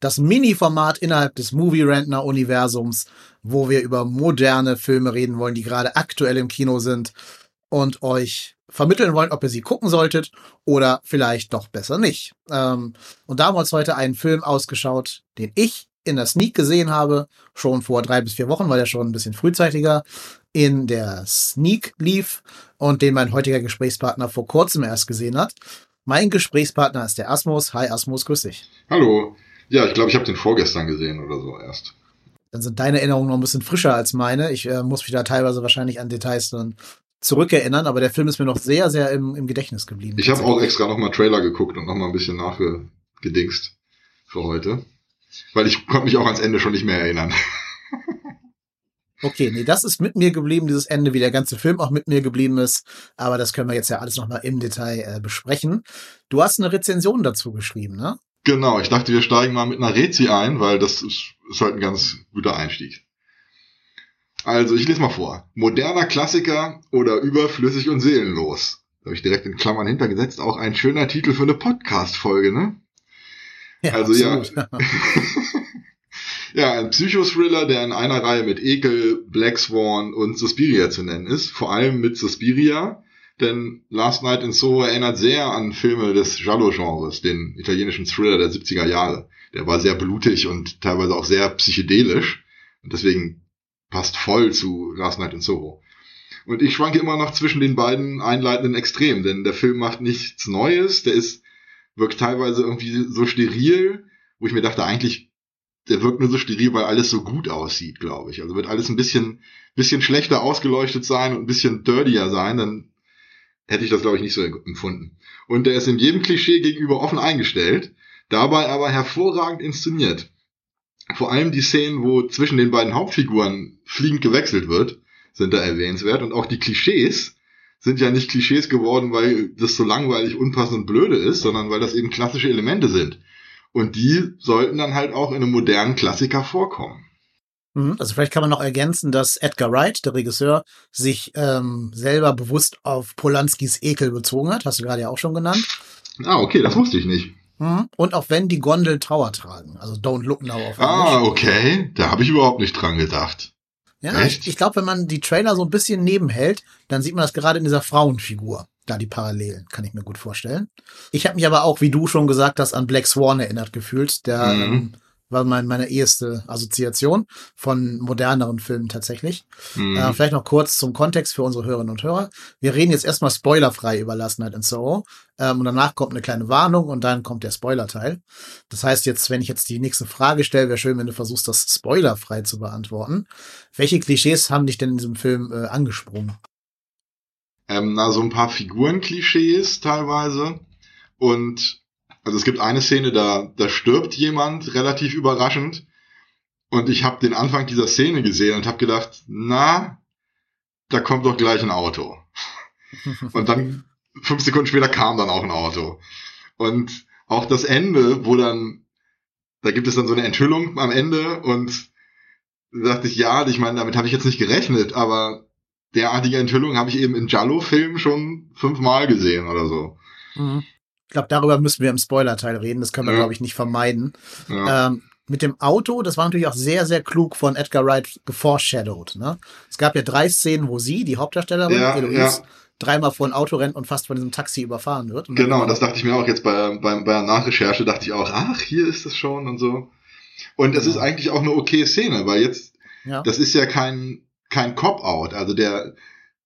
das Mini-Format innerhalb des Movie Rentner Universums, wo wir über moderne Filme reden wollen, die gerade aktuell im Kino sind und euch vermitteln wollen, ob ihr sie gucken solltet oder vielleicht doch besser nicht. Ähm, und da haben wir uns heute einen Film ausgeschaut, den ich in der Sneak gesehen habe, schon vor drei bis vier Wochen, weil er schon ein bisschen frühzeitiger in der Sneak lief und den mein heutiger Gesprächspartner vor kurzem erst gesehen hat. Mein Gesprächspartner ist der Asmus. Hi Asmus, grüß dich. Hallo. Ja, ich glaube, ich habe den vorgestern gesehen oder so erst. Dann sind deine Erinnerungen noch ein bisschen frischer als meine. Ich äh, muss mich da teilweise wahrscheinlich an Details dann zurückerinnern, aber der Film ist mir noch sehr, sehr im, im Gedächtnis geblieben. Ich habe auch extra nochmal Trailer geguckt und nochmal ein bisschen nachgedingst für heute. Weil ich konnte mich auch ans Ende schon nicht mehr erinnern. Okay, nee, das ist mit mir geblieben, dieses Ende, wie der ganze Film auch mit mir geblieben ist. Aber das können wir jetzt ja alles nochmal im Detail äh, besprechen. Du hast eine Rezension dazu geschrieben, ne? Genau, ich dachte, wir steigen mal mit einer Rezi ein, weil das ist, ist halt ein ganz guter Einstieg. Also, ich lese mal vor. Moderner Klassiker oder überflüssig und seelenlos. Da habe ich direkt in Klammern hintergesetzt. Auch ein schöner Titel für eine Podcast-Folge, ne? Ja, also absolut. ja. ja, ein Psychothriller, der in einer Reihe mit Ekel, Black Swan und Suspiria zu nennen ist. Vor allem mit Suspiria, denn Last Night in Soho erinnert sehr an Filme des Giallo-Genres, den italienischen Thriller der 70er Jahre. Der war sehr blutig und teilweise auch sehr psychedelisch und deswegen passt voll zu Last Night in Soho. Und ich schwanke immer noch zwischen den beiden einleitenden Extremen, denn der Film macht nichts Neues, der ist, wirkt teilweise irgendwie so steril, wo ich mir dachte, eigentlich, der wirkt nur so steril, weil alles so gut aussieht, glaube ich. Also wird alles ein bisschen, bisschen schlechter ausgeleuchtet sein und ein bisschen dirtier sein, dann hätte ich das, glaube ich, nicht so empfunden. Und der ist in jedem Klischee gegenüber offen eingestellt, dabei aber hervorragend inszeniert. Vor allem die Szenen, wo zwischen den beiden Hauptfiguren fliegend gewechselt wird, sind da erwähnenswert. Und auch die Klischees sind ja nicht Klischees geworden, weil das so langweilig, unpassend und blöde ist, sondern weil das eben klassische Elemente sind. Und die sollten dann halt auch in einem modernen Klassiker vorkommen. Mhm. Also vielleicht kann man noch ergänzen, dass Edgar Wright, der Regisseur, sich ähm, selber bewusst auf Polanskis Ekel bezogen hat. Hast du gerade ja auch schon genannt. Ah, okay, das wusste ich nicht. Mhm. Und auch wenn die Gondeln Trauer tragen. Also Don't Look Now auf Ah, Englisch. okay. Da habe ich überhaupt nicht dran gedacht. Ja, Echt? ich, ich glaube, wenn man die Trailer so ein bisschen nebenhält, dann sieht man das gerade in dieser Frauenfigur. Da die Parallelen, kann ich mir gut vorstellen. Ich habe mich aber auch, wie du schon gesagt hast, an Black Swan erinnert gefühlt. Der Mhm. ähm, war mein, meine erste Assoziation von moderneren Filmen tatsächlich. Hm. Äh, vielleicht noch kurz zum Kontext für unsere Hörerinnen und Hörer. Wir reden jetzt erstmal spoilerfrei über Last Night in Soho. Ähm, und danach kommt eine kleine Warnung und dann kommt der Spoilerteil. Das heißt jetzt, wenn ich jetzt die nächste Frage stelle, wäre schön, wenn du versuchst, das spoilerfrei zu beantworten. Welche Klischees haben dich denn in diesem Film äh, angesprungen? Ähm, na, so ein paar Figurenklischees teilweise. Und also es gibt eine Szene, da, da stirbt jemand relativ überraschend. Und ich habe den Anfang dieser Szene gesehen und habe gedacht, na, da kommt doch gleich ein Auto. Und dann fünf Sekunden später kam dann auch ein Auto. Und auch das Ende, wo dann, da gibt es dann so eine Enthüllung am Ende und da dachte ich, ja, ich meine, damit habe ich jetzt nicht gerechnet, aber derartige Enthüllung habe ich eben in Jallo-Filmen schon fünfmal gesehen oder so. Mhm. Ich glaube, darüber müssen wir im Spoilerteil reden. Das können wir, Ja. glaube ich, nicht vermeiden. Ja. Ähm, mit dem Auto, das war natürlich auch sehr, sehr klug von Edgar Wright geforeshadowed. Ne? Es gab ja drei Szenen, wo sie, die Hauptdarstellerin, Ja, Eloise, dreimal vor ein Auto rennt und fast von diesem Taxi überfahren wird. Und Genau, das dachte ich mir auch jetzt bei, bei, bei der Nachrecherche, dachte ich auch, ach, hier ist es schon und so. Und es ist eigentlich auch eine okay Szene, weil jetzt, das ist ja kein, kein Cop-Out. Also der,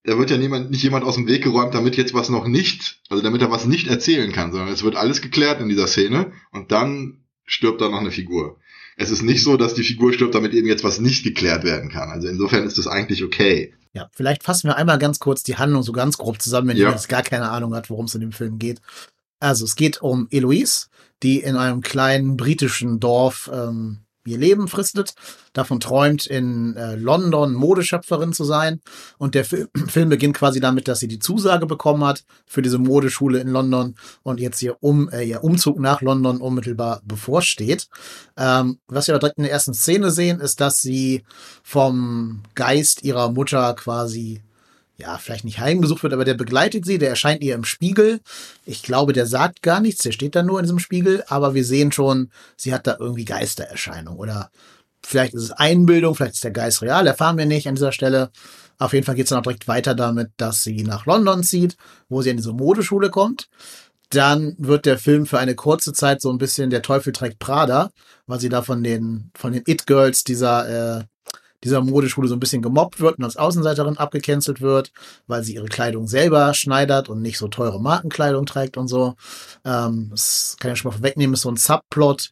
da wird ja niemand, nicht jemand aus dem Weg geräumt, damit jetzt was noch nicht, also damit er was nicht erzählen kann, sondern es wird alles geklärt in dieser Szene und dann stirbt da noch eine Figur. Es ist nicht so, dass die Figur stirbt, damit eben jetzt was nicht geklärt werden kann. Also insofern ist das eigentlich okay. Ja, vielleicht fassen wir einmal ganz kurz die Handlung so ganz grob zusammen, wenn Ja. jemand jetzt gar keine Ahnung hat, worum es in dem Film geht. Also es geht um Eloise, die in einem kleinen britischen Dorf ähm, ihr Leben fristet, davon träumt, in äh, London Modeschöpferin zu sein. Und der Fi Film beginnt quasi damit, dass sie die Zusage bekommen hat für diese Modeschule in London und jetzt ihr, um, äh, ihr Umzug nach London unmittelbar bevorsteht. Ähm, was wir aber direkt in der ersten Szene sehen, ist, dass sie vom Geist ihrer Mutter quasi ja, vielleicht nicht heimgesucht wird, aber der begleitet sie, der erscheint ihr im Spiegel. Ich glaube, der sagt gar nichts, der steht da nur in diesem Spiegel, aber wir sehen schon, sie hat da irgendwie Geistererscheinung oder vielleicht ist es Einbildung, vielleicht ist der Geist real, erfahren wir nicht an dieser Stelle. Auf jeden Fall geht es dann auch direkt weiter damit, dass sie nach London zieht, wo sie in diese Modeschule kommt. Dann wird der Film für eine kurze Zeit so ein bisschen der Teufel trägt Prada, weil sie da von den, von den It-Girls dieser äh, dieser Modeschule so ein bisschen gemobbt wird und als Außenseiterin abgecancelt wird, weil sie ihre Kleidung selber schneidert und nicht so teure Markenkleidung trägt und so. Ähm, das kann ich schon mal vorwegnehmen, ist so ein Subplot,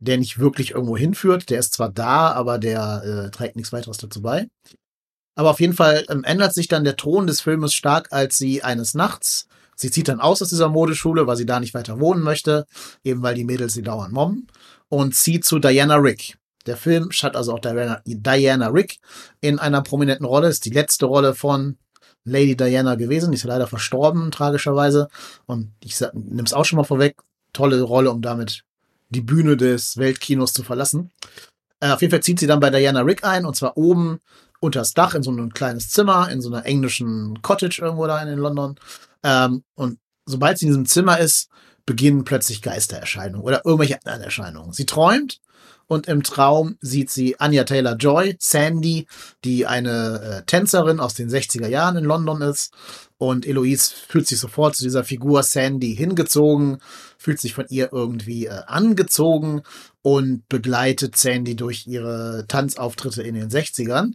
der nicht wirklich irgendwo hinführt. Der ist zwar da, aber der äh, trägt nichts weiteres dazu bei. Aber auf jeden Fall ähm, ändert sich dann der Ton des Filmes stark, als sie eines Nachts, sie zieht dann aus aus dieser Modeschule, weil sie da nicht weiter wohnen möchte, eben weil die Mädels sie dauernd mobben, und zieht zu Diana Rick. Der Film hat also auch Diana, Diana Rick in einer prominenten Rolle. Ist die letzte Rolle von Lady Diana gewesen. Die ist leider verstorben, tragischerweise. Und ich nehme es auch schon mal vorweg. Tolle Rolle, um damit die Bühne des Weltkinos zu verlassen. Äh, auf jeden Fall zieht sie dann bei Diana Rick ein und zwar oben unter das Dach in so ein kleines Zimmer, in so einer englischen Cottage irgendwo da in London. Ähm, und sobald sie in diesem Zimmer ist, beginnen plötzlich Geistererscheinungen oder irgendwelche anderen Erscheinungen. Sie träumt und im Traum sieht sie Anya Taylor Joy, Sandy, die eine äh, Tänzerin aus den 60er Jahren in London ist. Und Eloise fühlt sich sofort zu dieser Figur Sandy hingezogen, fühlt sich von ihr irgendwie äh, angezogen und begleitet Sandy durch ihre Tanzauftritte in den 60ern.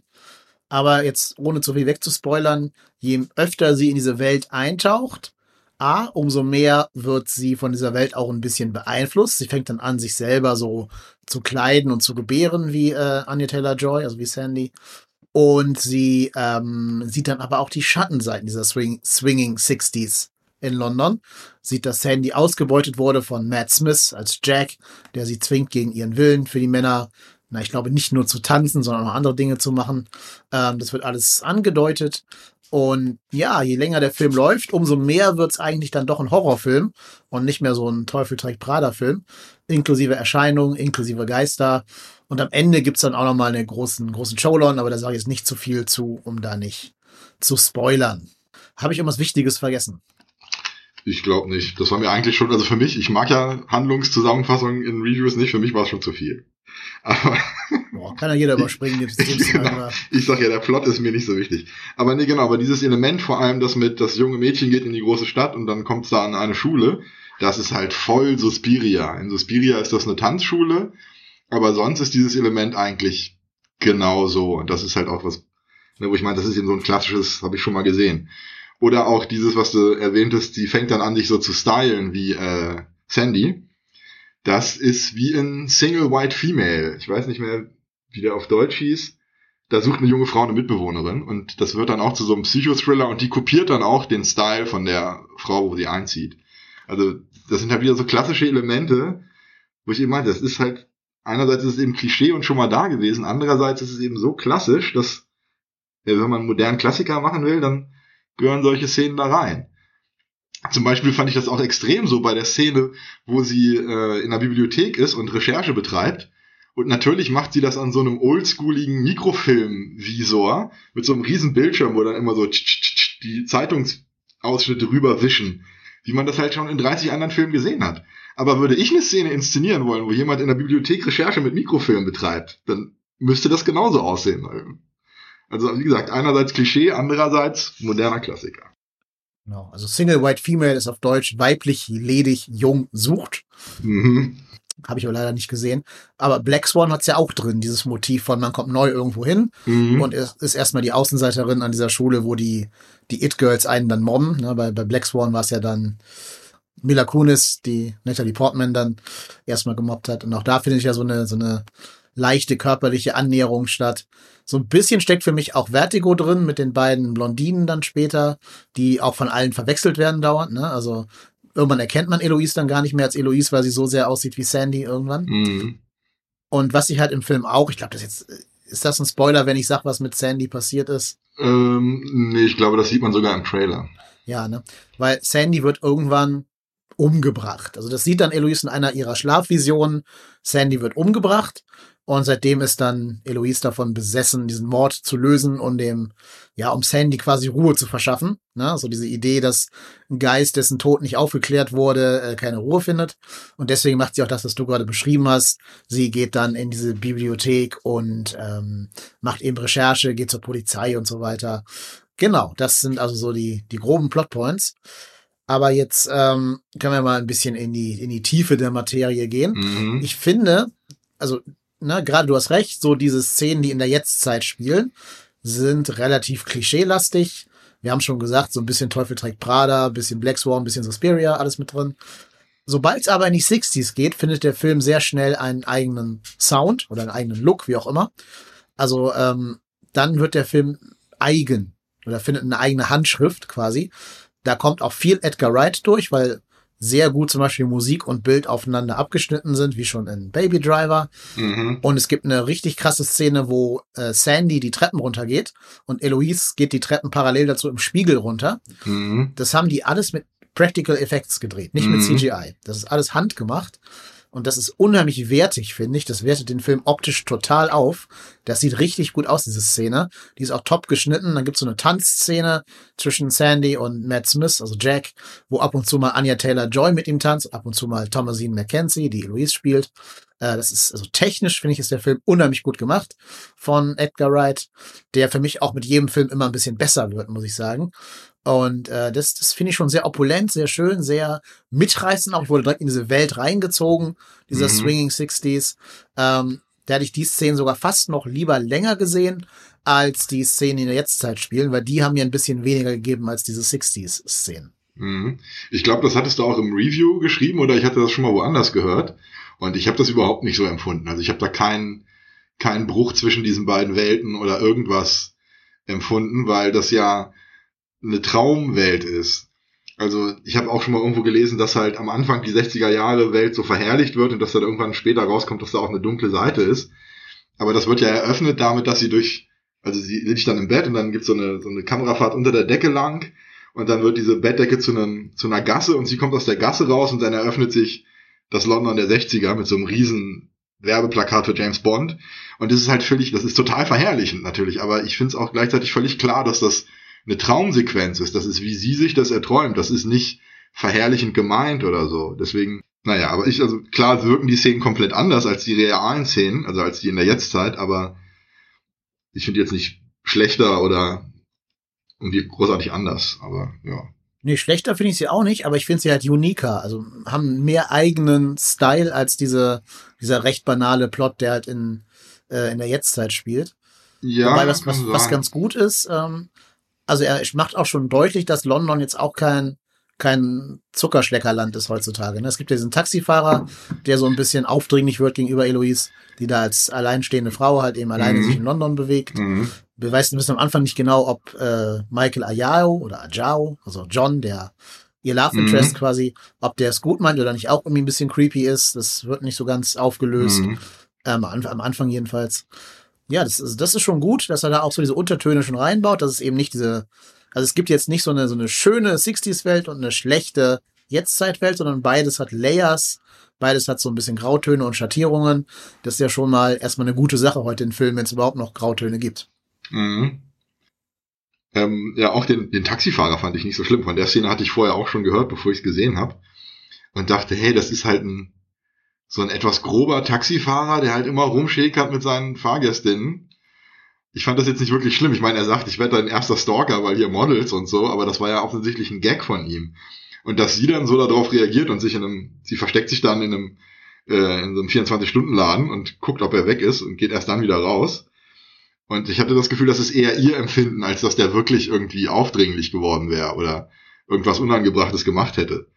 Aber jetzt, ohne zu viel wegzuspoilern, je öfter sie in diese Welt eintaucht, A, umso mehr wird sie von dieser Welt auch ein bisschen beeinflusst. Sie fängt dann an, sich selber so zu kleiden und zu gebären wie äh, Anya Taylor Joy, also wie Sandy. Und sie ähm, sieht dann aber auch die Schattenseiten dieser Swing Swinging 60s in London. Sieht, dass Sandy ausgebeutet wurde von Matt Smith als Jack, der sie zwingt, gegen ihren Willen für die Männer, na, ich glaube, nicht nur zu tanzen, sondern auch andere Dinge zu machen. Ähm, das wird alles angedeutet. Und ja, je länger der Film läuft, umso mehr wird's eigentlich dann doch ein Horrorfilm und nicht mehr so ein Teufel trägt Prada-Film, inklusive Erscheinungen, inklusive Geister. Und am Ende gibt's dann auch nochmal einen großen, großen Showdown, aber da sage ich jetzt nicht zu viel zu, um da nicht zu spoilern. Habe ich irgendwas Wichtiges vergessen? Ich glaube nicht. Das war mir eigentlich schon, also für mich, ich mag ja Handlungszusammenfassungen in Reviews nicht, für mich war es schon zu viel. Aber Boah, kann ja jeder überspringen. Genau. Ich sag ja, der Plot ist mir nicht so wichtig. Aber nee, genau, aber dieses Element vor allem, das mit, das junge Mädchen geht in die große Stadt und dann kommt es da an eine Schule, das ist halt voll Suspiria. In Suspiria ist das eine Tanzschule, aber sonst ist dieses Element eigentlich genauso. Und das ist halt auch was, ne, wo ich meine, das ist eben so ein klassisches, habe ich schon mal gesehen. Oder auch dieses, was du erwähntest, die fängt dann an, dich so zu stylen wie äh, Sandy das ist wie in Single White Female. Ich weiß nicht mehr, wie der auf Deutsch hieß. Da sucht eine junge Frau eine Mitbewohnerin und das wird dann auch zu so einem Psychothriller und die kopiert dann auch den Style von der Frau, wo sie einzieht. Also das sind halt wieder so klassische Elemente, wo ich eben meinte, das ist halt, einerseits ist es eben Klischee und schon mal da gewesen, andererseits ist es eben so klassisch, dass wenn man einen modernen Klassiker machen will, dann gehören solche Szenen da rein. Zum Beispiel fand ich das auch extrem so bei der Szene, wo sie äh, in der Bibliothek ist und Recherche betreibt. Und natürlich macht sie das an so einem oldschooligen Mikrofilmvisor mit so einem riesen Bildschirm, wo dann immer so die Zeitungsausschnitte rüberwischen, wie man das halt schon in 30 anderen Filmen gesehen hat. Aber würde ich eine Szene inszenieren wollen, wo jemand in der Bibliothek Recherche mit Mikrofilm betreibt, dann müsste das genauso aussehen. Also wie gesagt, einerseits Klischee, andererseits moderner Klassiker. Genau. Also Single White Female ist auf Deutsch weiblich, ledig, jung, sucht. Mhm. Habe ich aber leider nicht gesehen. Aber Black Swan hat es ja auch drin, dieses Motiv von man kommt neu irgendwo hin mhm. und ist, ist erstmal die Außenseiterin an dieser Schule, wo die, die It-Girls einen dann mobben. Ne, bei, bei Black Swan war es ja dann Mila Kunis, die Natalie Portman dann erstmal gemobbt hat. Und auch da finde ich ja so eine, so eine leichte körperliche Annäherung statt. So ein bisschen steckt für mich auch Vertigo drin mit den beiden Blondinen dann später, die auch von allen verwechselt werden dauernd. Ne? Also irgendwann erkennt man Eloise dann gar nicht mehr als Eloise, weil sie so sehr aussieht wie Sandy irgendwann. Mhm. Und was ich halt im Film auch, ich glaube, das jetzt, ist das ein Spoiler, wenn ich sag, was mit Sandy passiert ist? Ähm, nee, ich glaube, das sieht man sogar im Trailer. Ja, ne? Weil Sandy wird irgendwann umgebracht. Also das sieht dann Eloise in einer ihrer Schlafvisionen. Sandy wird umgebracht und seitdem ist dann Eloise davon besessen, diesen Mord zu lösen und dem, ja, um Sandy quasi Ruhe zu verschaffen. Ne? So diese Idee, dass ein Geist, dessen Tod nicht aufgeklärt wurde, äh, keine Ruhe findet. Und deswegen macht sie auch das, was du gerade beschrieben hast. Sie geht dann in diese Bibliothek und ähm, macht eben Recherche, geht zur Polizei und so weiter. Genau, das sind also so die, die groben Plotpoints. Aber jetzt ähm, können wir mal ein bisschen in die, in die Tiefe der Materie gehen. Mhm. Ich finde, also, ne, gerade du hast recht, so diese Szenen, die in der Jetztzeit spielen, sind relativ klischeelastig. Wir haben schon gesagt, so ein bisschen Teufel trägt Prada, bisschen Black Swan, bisschen Suspiria, alles mit drin. Sobald es aber in die 60s geht, findet der Film sehr schnell einen eigenen Sound oder einen eigenen Look, wie auch immer. Also ähm, dann wird der Film eigen oder findet eine eigene Handschrift quasi. Da kommt auch viel Edgar Wright durch, weil sehr gut zum Beispiel Musik und Bild aufeinander abgeschnitten sind, wie schon in Baby Driver. Mhm. Und es gibt eine richtig krasse Szene, wo äh, Sandy die Treppen runtergeht und Eloise geht die Treppen parallel dazu im Spiegel runter. Mhm. Das haben die alles mit Practical Effects gedreht, nicht mit Mhm. CGI. Das ist alles handgemacht. Und das ist unheimlich wertig, finde ich. Das wertet den Film optisch total auf. Das sieht richtig gut aus, diese Szene. Die ist auch top geschnitten. Dann gibt's so eine Tanzszene zwischen Sandy und Matt Smith, also Jack, wo ab und zu mal Anya Taylor-Joy mit ihm tanzt, ab und zu mal Thomasine McKenzie, die Louise spielt. Äh, das ist, also technisch finde ich, ist der Film unheimlich gut gemacht von Edgar Wright, der für mich auch mit jedem Film immer ein bisschen besser wird, muss ich sagen. Und äh, das, das finde ich schon sehr opulent, sehr schön, sehr mitreißend. Auch ich wurde direkt in diese Welt reingezogen, dieser Mhm. Swinging Sixties. Ähm, da hätte ich die Szenen sogar fast noch lieber länger gesehen, als die Szenen, die in der Jetztzeit spielen, weil die haben mir ein bisschen weniger gegeben als diese 60s-Szenen. Mhm. Ich glaube, das hattest du auch im Review geschrieben oder ich hatte das schon mal woanders gehört. Und ich habe das überhaupt nicht so empfunden. Also ich habe da keinen keinen Bruch zwischen diesen beiden Welten oder irgendwas empfunden, weil das ja eine Traumwelt ist. Also ich habe auch schon mal irgendwo gelesen, dass halt am Anfang die 60er Jahre Welt so verherrlicht wird und dass dann irgendwann später rauskommt, dass da auch eine dunkle Seite ist. Aber das wird ja eröffnet damit, dass sie durch, also sie liegt dann im Bett und dann gibt's so eine, so eine Kamerafahrt unter der Decke lang und dann wird diese Bettdecke zu, einem, zu einer Gasse und sie kommt aus der Gasse raus und dann eröffnet sich das London der 60er mit so einem riesen Werbeplakat für James Bond. Und das ist halt völlig, das ist total verherrlichend natürlich, aber ich finde es auch gleichzeitig völlig klar, dass das eine Traumsequenz ist. Das ist, wie sie sich das erträumt. Das ist nicht verherrlichend gemeint oder so. Deswegen, naja, aber ich, also klar wirken die Szenen komplett anders als die realen Szenen, also als die in der Jetztzeit, aber ich finde jetzt nicht schlechter oder irgendwie großartig anders, aber ja. Nee, schlechter finde ich sie auch nicht, aber ich finde sie halt uniker. Also haben mehr eigenen Style als diese, dieser recht banale Plot, der halt in, äh, in der Jetztzeit spielt. Ja, Wobei, was, was, was ganz gut ist, ähm, also er macht auch schon deutlich, dass London jetzt auch kein, kein Zuckerschleckerland ist heutzutage. Ne? Es gibt ja diesen Taxifahrer, der so ein bisschen aufdringlich wird gegenüber Eloise, die da als alleinstehende Frau halt eben alleine Mhm. sich in London bewegt. Mhm. Wir wissen wissen am Anfang nicht genau, ob äh, Michael Ayao oder Ajao, also John, der ihr Love Mhm. Interest quasi, ob der es gut meint oder nicht auch irgendwie ein bisschen creepy ist. Das wird nicht so ganz aufgelöst. Mhm. Ähm, am, am Anfang jedenfalls. Ja, das ist, das ist schon gut, dass er da auch so diese Untertöne schon reinbaut, dass es eben nicht diese, also es gibt jetzt nicht so eine, so eine schöne 60s-Welt und eine schlechte Jetztzeitwelt, sondern beides hat Layers, beides hat so ein bisschen Grautöne und Schattierungen. Das ist ja schon mal erstmal eine gute Sache heute in Filmen, wenn es überhaupt noch Grautöne gibt. Mhm. Ähm, ja, auch den, den Taxifahrer fand ich nicht so schlimm. Von der Szene hatte ich vorher auch schon gehört, bevor ich es gesehen habe. Und dachte, hey, das ist halt ein so ein etwas grober Taxifahrer, der halt immer rumschäkert mit seinen Fahrgästinnen. Ich fand das jetzt nicht wirklich schlimm. Ich meine, er sagt, ich werde dein erster Stalker, weil hier Models und so, aber das war ja offensichtlich ein Gag von ihm. Und dass sie dann so darauf reagiert und sich in einem, sie versteckt sich dann in einem, äh, in so einem 24-Stunden-Laden und guckt, ob er weg ist und geht erst dann wieder raus. Und ich hatte das Gefühl, das ist eher ihr Empfinden, als dass der wirklich irgendwie aufdringlich geworden wäre oder irgendwas Unangebrachtes gemacht hätte.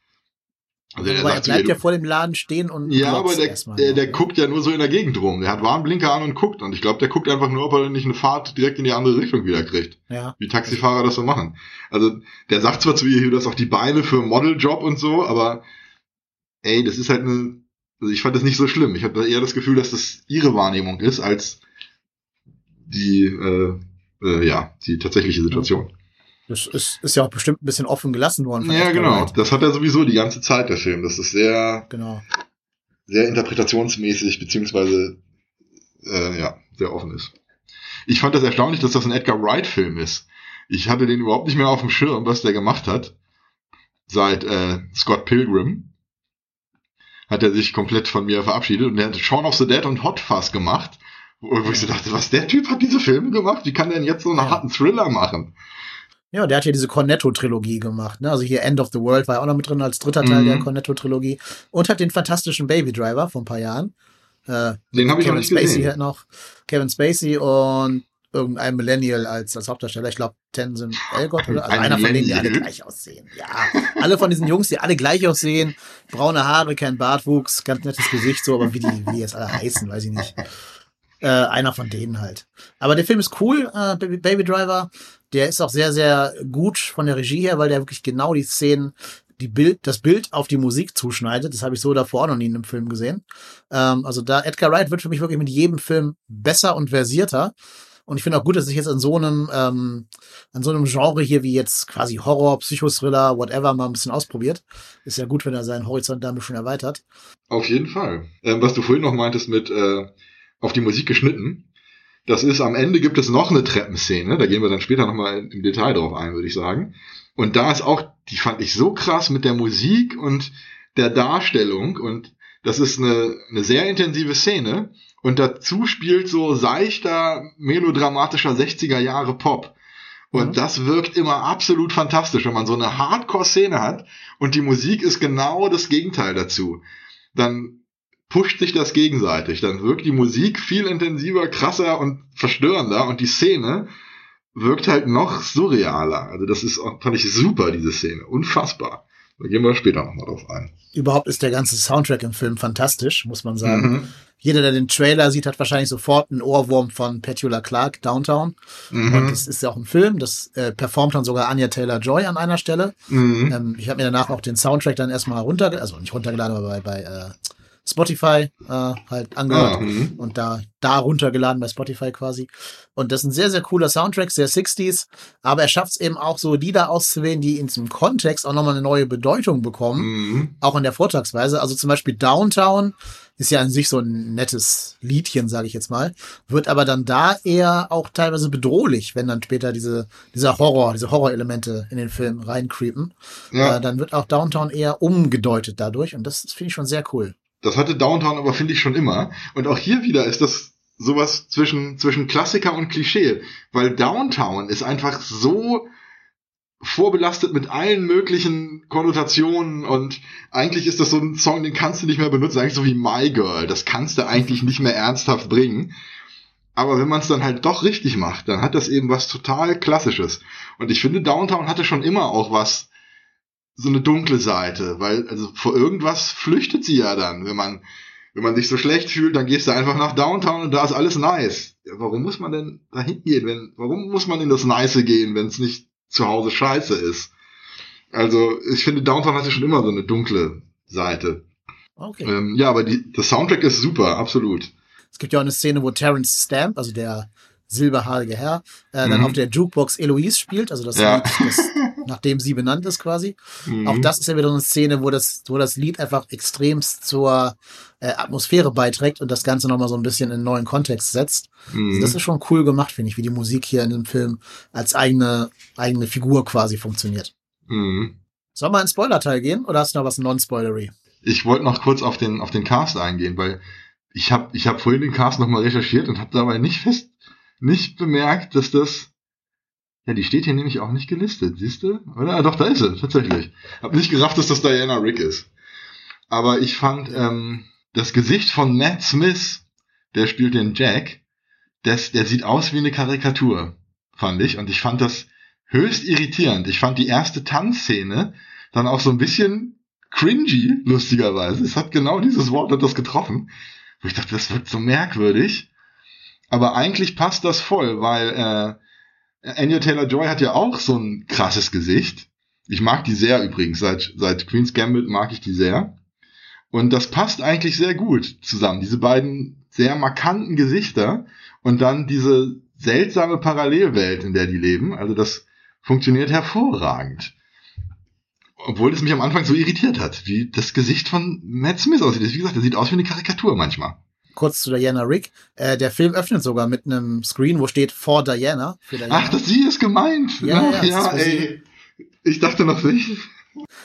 Also aber er sagt zu bleibt ja vor dem Laden stehen und ja, aber der, der, noch, der ne? guckt ja nur so in der Gegend rum. Der hat Warnblinker an und guckt. Und ich glaube, der guckt einfach nur, ob er nicht eine Fahrt direkt in die andere Richtung wieder kriegt. Ja. Wie Taxifahrer das so machen. Also, der sagt zwar zu ihr, hast auch die Beine für Modeljob und so, aber ey, das ist halt eine also ich fand das nicht so schlimm. Ich hatte eher das Gefühl, dass das ihre Wahrnehmung ist, als die, äh, äh, ja, die tatsächliche Situation. Das ist, ist ja auch bestimmt ein bisschen offen gelassen worden. Ja, genau. Das hat er sowieso die ganze Zeit, der Film. Das ist sehr, genau. sehr interpretationsmäßig, beziehungsweise, äh, ja, sehr offen ist. Ich fand das erstaunlich, dass das ein Edgar Wright-Film ist. Ich hatte den überhaupt nicht mehr auf dem Schirm, was der gemacht hat. Seit äh, Scott Pilgrim hat er sich komplett von mir verabschiedet und er hat Shaun of the Dead und Hot Fuzz gemacht. Wo, ich so dachte, was, der Typ hat diese Filme gemacht? Wie kann der denn jetzt so einen harten Thriller machen? Ja, der hat ja diese Cornetto-Trilogie gemacht. Ne? Also hier End of the World war ja auch noch mit drin als dritter Teil mhm. der Cornetto-Trilogie. Und hat den fantastischen Baby Driver vor ein paar Jahren. Äh, den habe ich Kevin nicht Spacey gesehen. hat noch. Kevin Spacey und irgendein Millennial als, als Hauptdarsteller. Ich glaube, Tenzin Elgott oder also einer von denen, die alle gleich aussehen. Ja, alle von diesen Jungs, die alle gleich aussehen. Braune Haare, kein Bartwuchs, ganz nettes Gesicht, so, aber wie die, wie die jetzt alle heißen, weiß ich nicht. Äh, einer von denen halt. Aber der Film ist cool, äh, Baby Driver. Der ist auch sehr, sehr gut von der Regie her, weil der wirklich genau die Szenen, die Bild, das Bild auf die Musik zuschneidet. Das habe ich so davor noch nie in einem Film gesehen. Ähm, also da Edgar Wright wird für mich wirklich mit jedem Film besser und versierter. Und ich finde auch gut, dass sich jetzt an so einem, ähm, an so einem Genre hier wie jetzt quasi Horror, Psychothriller, whatever, mal ein bisschen ausprobiert. Ist ja gut, wenn er seinen Horizont da ein bisschen erweitert. Auf jeden Fall. Ähm, was du vorhin noch meintest mit äh, auf die Musik geschnitten. Das ist, am Ende gibt es noch eine Treppenszene, da gehen wir dann später nochmal im Detail drauf ein, würde ich sagen. Und da ist auch, die fand ich so krass mit der Musik und der Darstellung und das ist eine, eine sehr intensive Szene und dazu spielt so seichter, melodramatischer 60er Jahre Pop. Und mhm. das wirkt immer absolut fantastisch, wenn man so eine Hardcore-Szene hat und die Musik ist genau das Gegenteil dazu. Dann pusht sich das gegenseitig. Dann wirkt die Musik viel intensiver, krasser und verstörender und die Szene wirkt halt noch surrealer. Also das ist, fand ich super, diese Szene. Unfassbar. Da gehen wir später nochmal drauf ein. Überhaupt ist der ganze Soundtrack im Film fantastisch, muss man sagen. Mhm. Jeder, der den Trailer sieht, hat wahrscheinlich sofort einen Ohrwurm von Petula Clark, Downtown. Mhm. Und das ist ja auch ein Film, das äh, performt dann sogar Anya Taylor-Joy an einer Stelle. Mhm. Ähm, ich habe mir danach auch den Soundtrack dann erstmal runtergeladen, also nicht runtergeladen, aber bei, bei äh, Spotify äh, halt angehört ah, mhm. und da, da runtergeladen bei Spotify quasi. Und das ist ein sehr, sehr cooler Soundtrack, sehr 60s, aber er schafft es eben auch so Lieder auszuwählen, die in diesem Kontext auch nochmal eine neue Bedeutung bekommen, mhm. auch in der Vortragsweise. Also zum Beispiel Downtown ist ja an sich so ein nettes Liedchen, sage ich jetzt mal, wird aber dann da eher auch teilweise bedrohlich, wenn dann später diese, dieser Horror, diese Horrorelemente in den Film reincreepen. Ja. Äh, dann wird auch Downtown eher umgedeutet dadurch und das finde ich schon sehr cool. Das hatte Downtown aber, finde ich, schon immer. Und auch hier wieder ist das sowas zwischen, zwischen Klassiker und Klischee. Weil Downtown ist einfach so vorbelastet mit allen möglichen Konnotationen und eigentlich ist das so ein Song, den kannst du nicht mehr benutzen, eigentlich so wie My Girl, das kannst du eigentlich nicht mehr ernsthaft bringen. Aber wenn man es dann halt doch richtig macht, dann hat das eben was total Klassisches. Und ich finde, Downtown hatte schon immer auch was so eine dunkle Seite, weil also vor irgendwas flüchtet sie ja dann, wenn man wenn man sich so schlecht fühlt, dann gehst du einfach nach Downtown und da ist alles nice. Warum muss man denn da hingehen? Wenn, warum muss man in das Nice gehen, wenn es nicht zu Hause scheiße ist? Also, ich finde, Downtown hatte schon immer so eine dunkle Seite. Okay. Ähm, ja, aber die, das Soundtrack ist super, absolut. Es gibt ja auch eine Szene, wo Terence Stamp, also der silberhaarige Herr, äh, mhm. dann auf der Jukebox Eloise spielt, also das ja. Lied, das nachdem sie benannt ist quasi. Mhm. Auch das ist ja wieder so eine Szene, wo das, wo das Lied einfach extremst zur äh, Atmosphäre beiträgt und das Ganze nochmal so ein bisschen in einen neuen Kontext setzt. Mhm. Also das ist schon cool gemacht, finde ich, wie die Musik hier in dem Film als eigene, eigene Figur quasi funktioniert. Mhm. Sollen wir in Spoiler-Teil gehen oder hast du noch was non-spoilery? Ich wollte noch kurz auf den, auf den Cast eingehen, weil ich habe ich hab vorhin den Cast nochmal recherchiert und habe dabei nicht fest, nicht bemerkt, dass das ja, die steht hier nämlich auch nicht gelistet, siehst du? Oder? Ah, doch, da ist sie, tatsächlich. Hab nicht gerafft, dass das Diana Rick ist. Aber ich fand ähm, das Gesicht von Matt Smith, der spielt den Jack, das, der sieht aus wie eine Karikatur, fand ich. Und ich fand das höchst irritierend. Ich fand die erste Tanzszene dann auch so ein bisschen cringy, lustigerweise. Es hat genau dieses Wort hat das getroffen. Wo ich dachte, das wird so merkwürdig. Aber eigentlich passt das voll, weil äh, Anya Taylor-Joy hat ja auch so ein krasses Gesicht. Ich mag die sehr übrigens. Seit, seit Queen's Gambit mag ich die sehr. Und das passt eigentlich sehr gut zusammen. Diese beiden sehr markanten Gesichter und dann diese seltsame Parallelwelt, in der die leben. Also das funktioniert hervorragend. Obwohl es mich am Anfang so irritiert hat, wie das Gesicht von Matt Smith aussieht. Wie gesagt, er sieht aus wie eine Karikatur manchmal. Kurz zu Diana Rick. Äh, der Film öffnet sogar mit einem Screen, wo steht For Diana. Diana. Ach, das sie ist gemeint. Ja, ja, ja ey. Ich dachte noch nicht.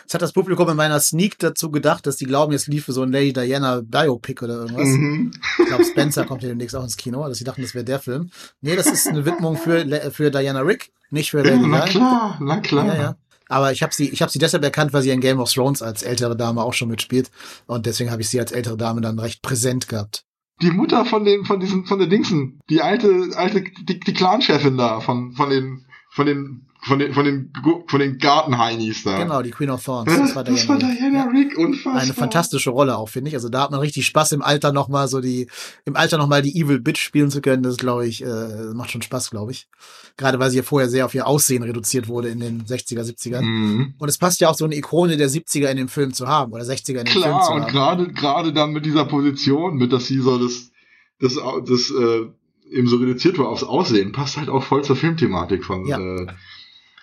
Es hat das Publikum in meiner Sneak dazu gedacht, dass die glauben, jetzt liefe so ein Lady Diana Biopic oder irgendwas. Mhm. Ich glaube, Spencer kommt ja demnächst auch ins Kino, dass sie dachten, das wäre der Film. Nee, das ist eine Widmung für, für Diana Rick, nicht für Lady ja, Na klar, na klar. Ja, ja. Aber ich habe sie, ich habe sie deshalb erkannt, weil sie in Game of Thrones als ältere Dame auch schon mitspielt und deswegen habe ich sie als ältere Dame dann recht präsent gehabt. Die Mutter von dem, von diesem, von der Dingsen, die alte, alte, die, die Clan-Chefin da, von, von den, von den von den, von den, von den Gartenheinis da. Genau, die Queen of Thorns. Das, das war Diana, das war Diana Rick, unfassbar. Eine fantastische Rolle auch, finde ich. Also da hat man richtig Spaß im Alter nochmal so die, im Alter nochmal die Evil Bitch spielen zu können. Das glaube ich, äh, macht schon Spaß, glaube ich. Gerade weil sie ja vorher sehr auf ihr Aussehen reduziert wurde in den 60er, 70ern. Mhm. Und es passt ja auch so eine Ikone der 70er in dem Film zu haben oder 60er in dem Klar, Film zu haben. und gerade, gerade dann mit dieser Position, mit dass sie so das, das, das, äh, eben so reduziert war aufs Aussehen, passt halt auch voll zur Filmthematik von, ja. äh,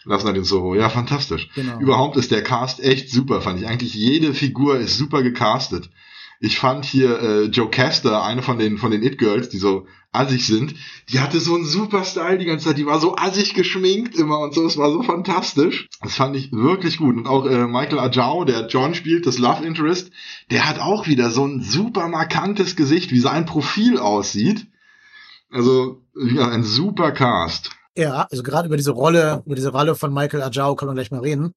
Last Night in Soho. Ja, fantastisch. Genau. Überhaupt ist der Cast echt super, fand ich. Eigentlich jede Figur ist super gecastet. Ich fand hier äh, Joe Caster, eine von den von den It Girls, die so assig sind, die hatte so einen super Style die ganze Zeit. Die war so assig geschminkt immer und so. Es war so fantastisch. Das fand ich wirklich gut. Und auch äh, Michael Ajao, der John spielt, das Love Interest, der hat auch wieder so ein super markantes Gesicht, wie sein Profil aussieht. Also ja, ein super Cast. Ja, also gerade über diese Rolle, über diese Rolle von Michael Ajao können wir gleich mal reden.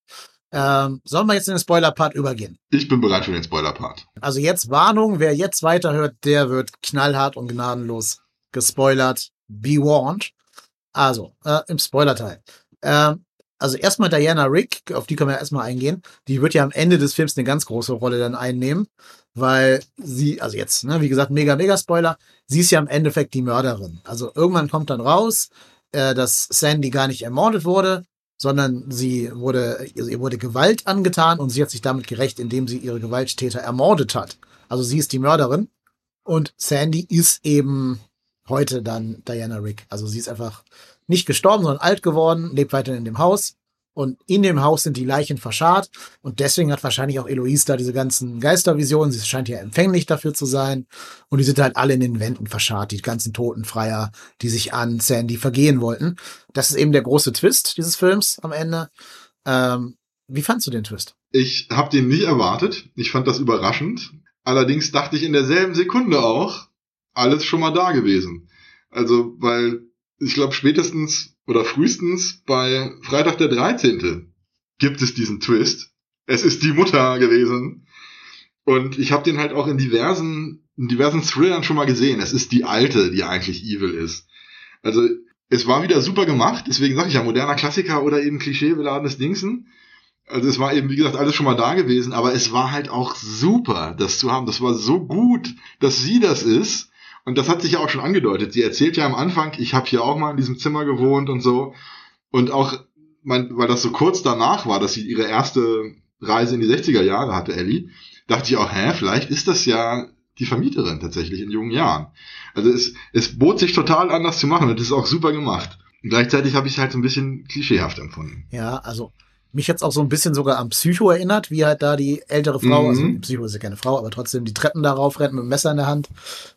Ähm, sollen wir jetzt in den Spoiler-Part übergehen? Ich bin bereit für den Spoiler-Part. Also jetzt Warnung, wer jetzt weiterhört, der wird knallhart und gnadenlos gespoilert. Be warned. Also, äh, im Spoiler-Teil. Ähm, also erstmal Diana Rick, auf die können wir erstmal eingehen. Die wird ja am Ende des Films eine ganz große Rolle dann einnehmen, weil sie, also jetzt, ne, wie gesagt, mega, mega Spoiler, sie ist ja im Endeffekt die Mörderin. Also irgendwann kommt dann raus, äh, dass Sandy gar nicht ermordet wurde, sondern sie wurde, also ihr wurde Gewalt angetan und sie hat sich damit gerecht, indem sie ihre Gewalttäter ermordet hat. Also sie ist die Mörderin und Sandy ist eben heute dann Diana Rick. Also sie ist einfach nicht gestorben, sondern alt geworden, lebt weiterhin in dem Haus und in dem Haus sind die Leichen verscharrt. Und deswegen hat wahrscheinlich auch Eloise da diese ganzen Geistervisionen. Sie scheint ja empfänglich dafür zu sein. Und die sind halt alle in den Wänden verscharrt, die ganzen Totenfreier, die sich an Sandy vergehen wollten. Das ist eben der große Twist dieses Films am Ende. Ähm, wie fandst du den Twist? Ich habe den nie erwartet. Ich fand das überraschend. Allerdings dachte ich in derselben Sekunde auch, alles schon mal da gewesen. Also, weil ich glaube spätestens oder frühestens bei Freitag der 13. gibt es diesen Twist. Es ist die Mutter gewesen. Und ich habe den halt auch in diversen, in diversen Thrillern schon mal gesehen. Es ist die alte, die eigentlich evil ist. Also es war wieder super gemacht, deswegen sage ich ja, moderner Klassiker oder eben klischeebeladenes Dingsen. Also es war eben, wie gesagt, alles schon mal da gewesen, aber es war halt auch super, das zu haben. Das war so gut, dass sie das ist und das hat sich ja auch schon angedeutet. Sie erzählt ja am Anfang, ich habe hier auch mal in diesem Zimmer gewohnt und so. Und auch, mein, weil das so kurz danach war, dass sie ihre erste Reise in die 60er Jahre hatte, Ellie, dachte ich auch, hä, vielleicht ist das ja die Vermieterin tatsächlich in jungen Jahren. Also es, es bot sich total anders zu machen und das ist auch super gemacht. Und gleichzeitig habe ich es halt so ein bisschen klischeehaft empfunden. Ja, also mich jetzt auch so ein bisschen sogar am Psycho erinnert, wie halt da die ältere Frau, also mhm. also Psycho ist ja keine Frau, aber trotzdem die Treppen darauf rennt mit dem Messer in der Hand.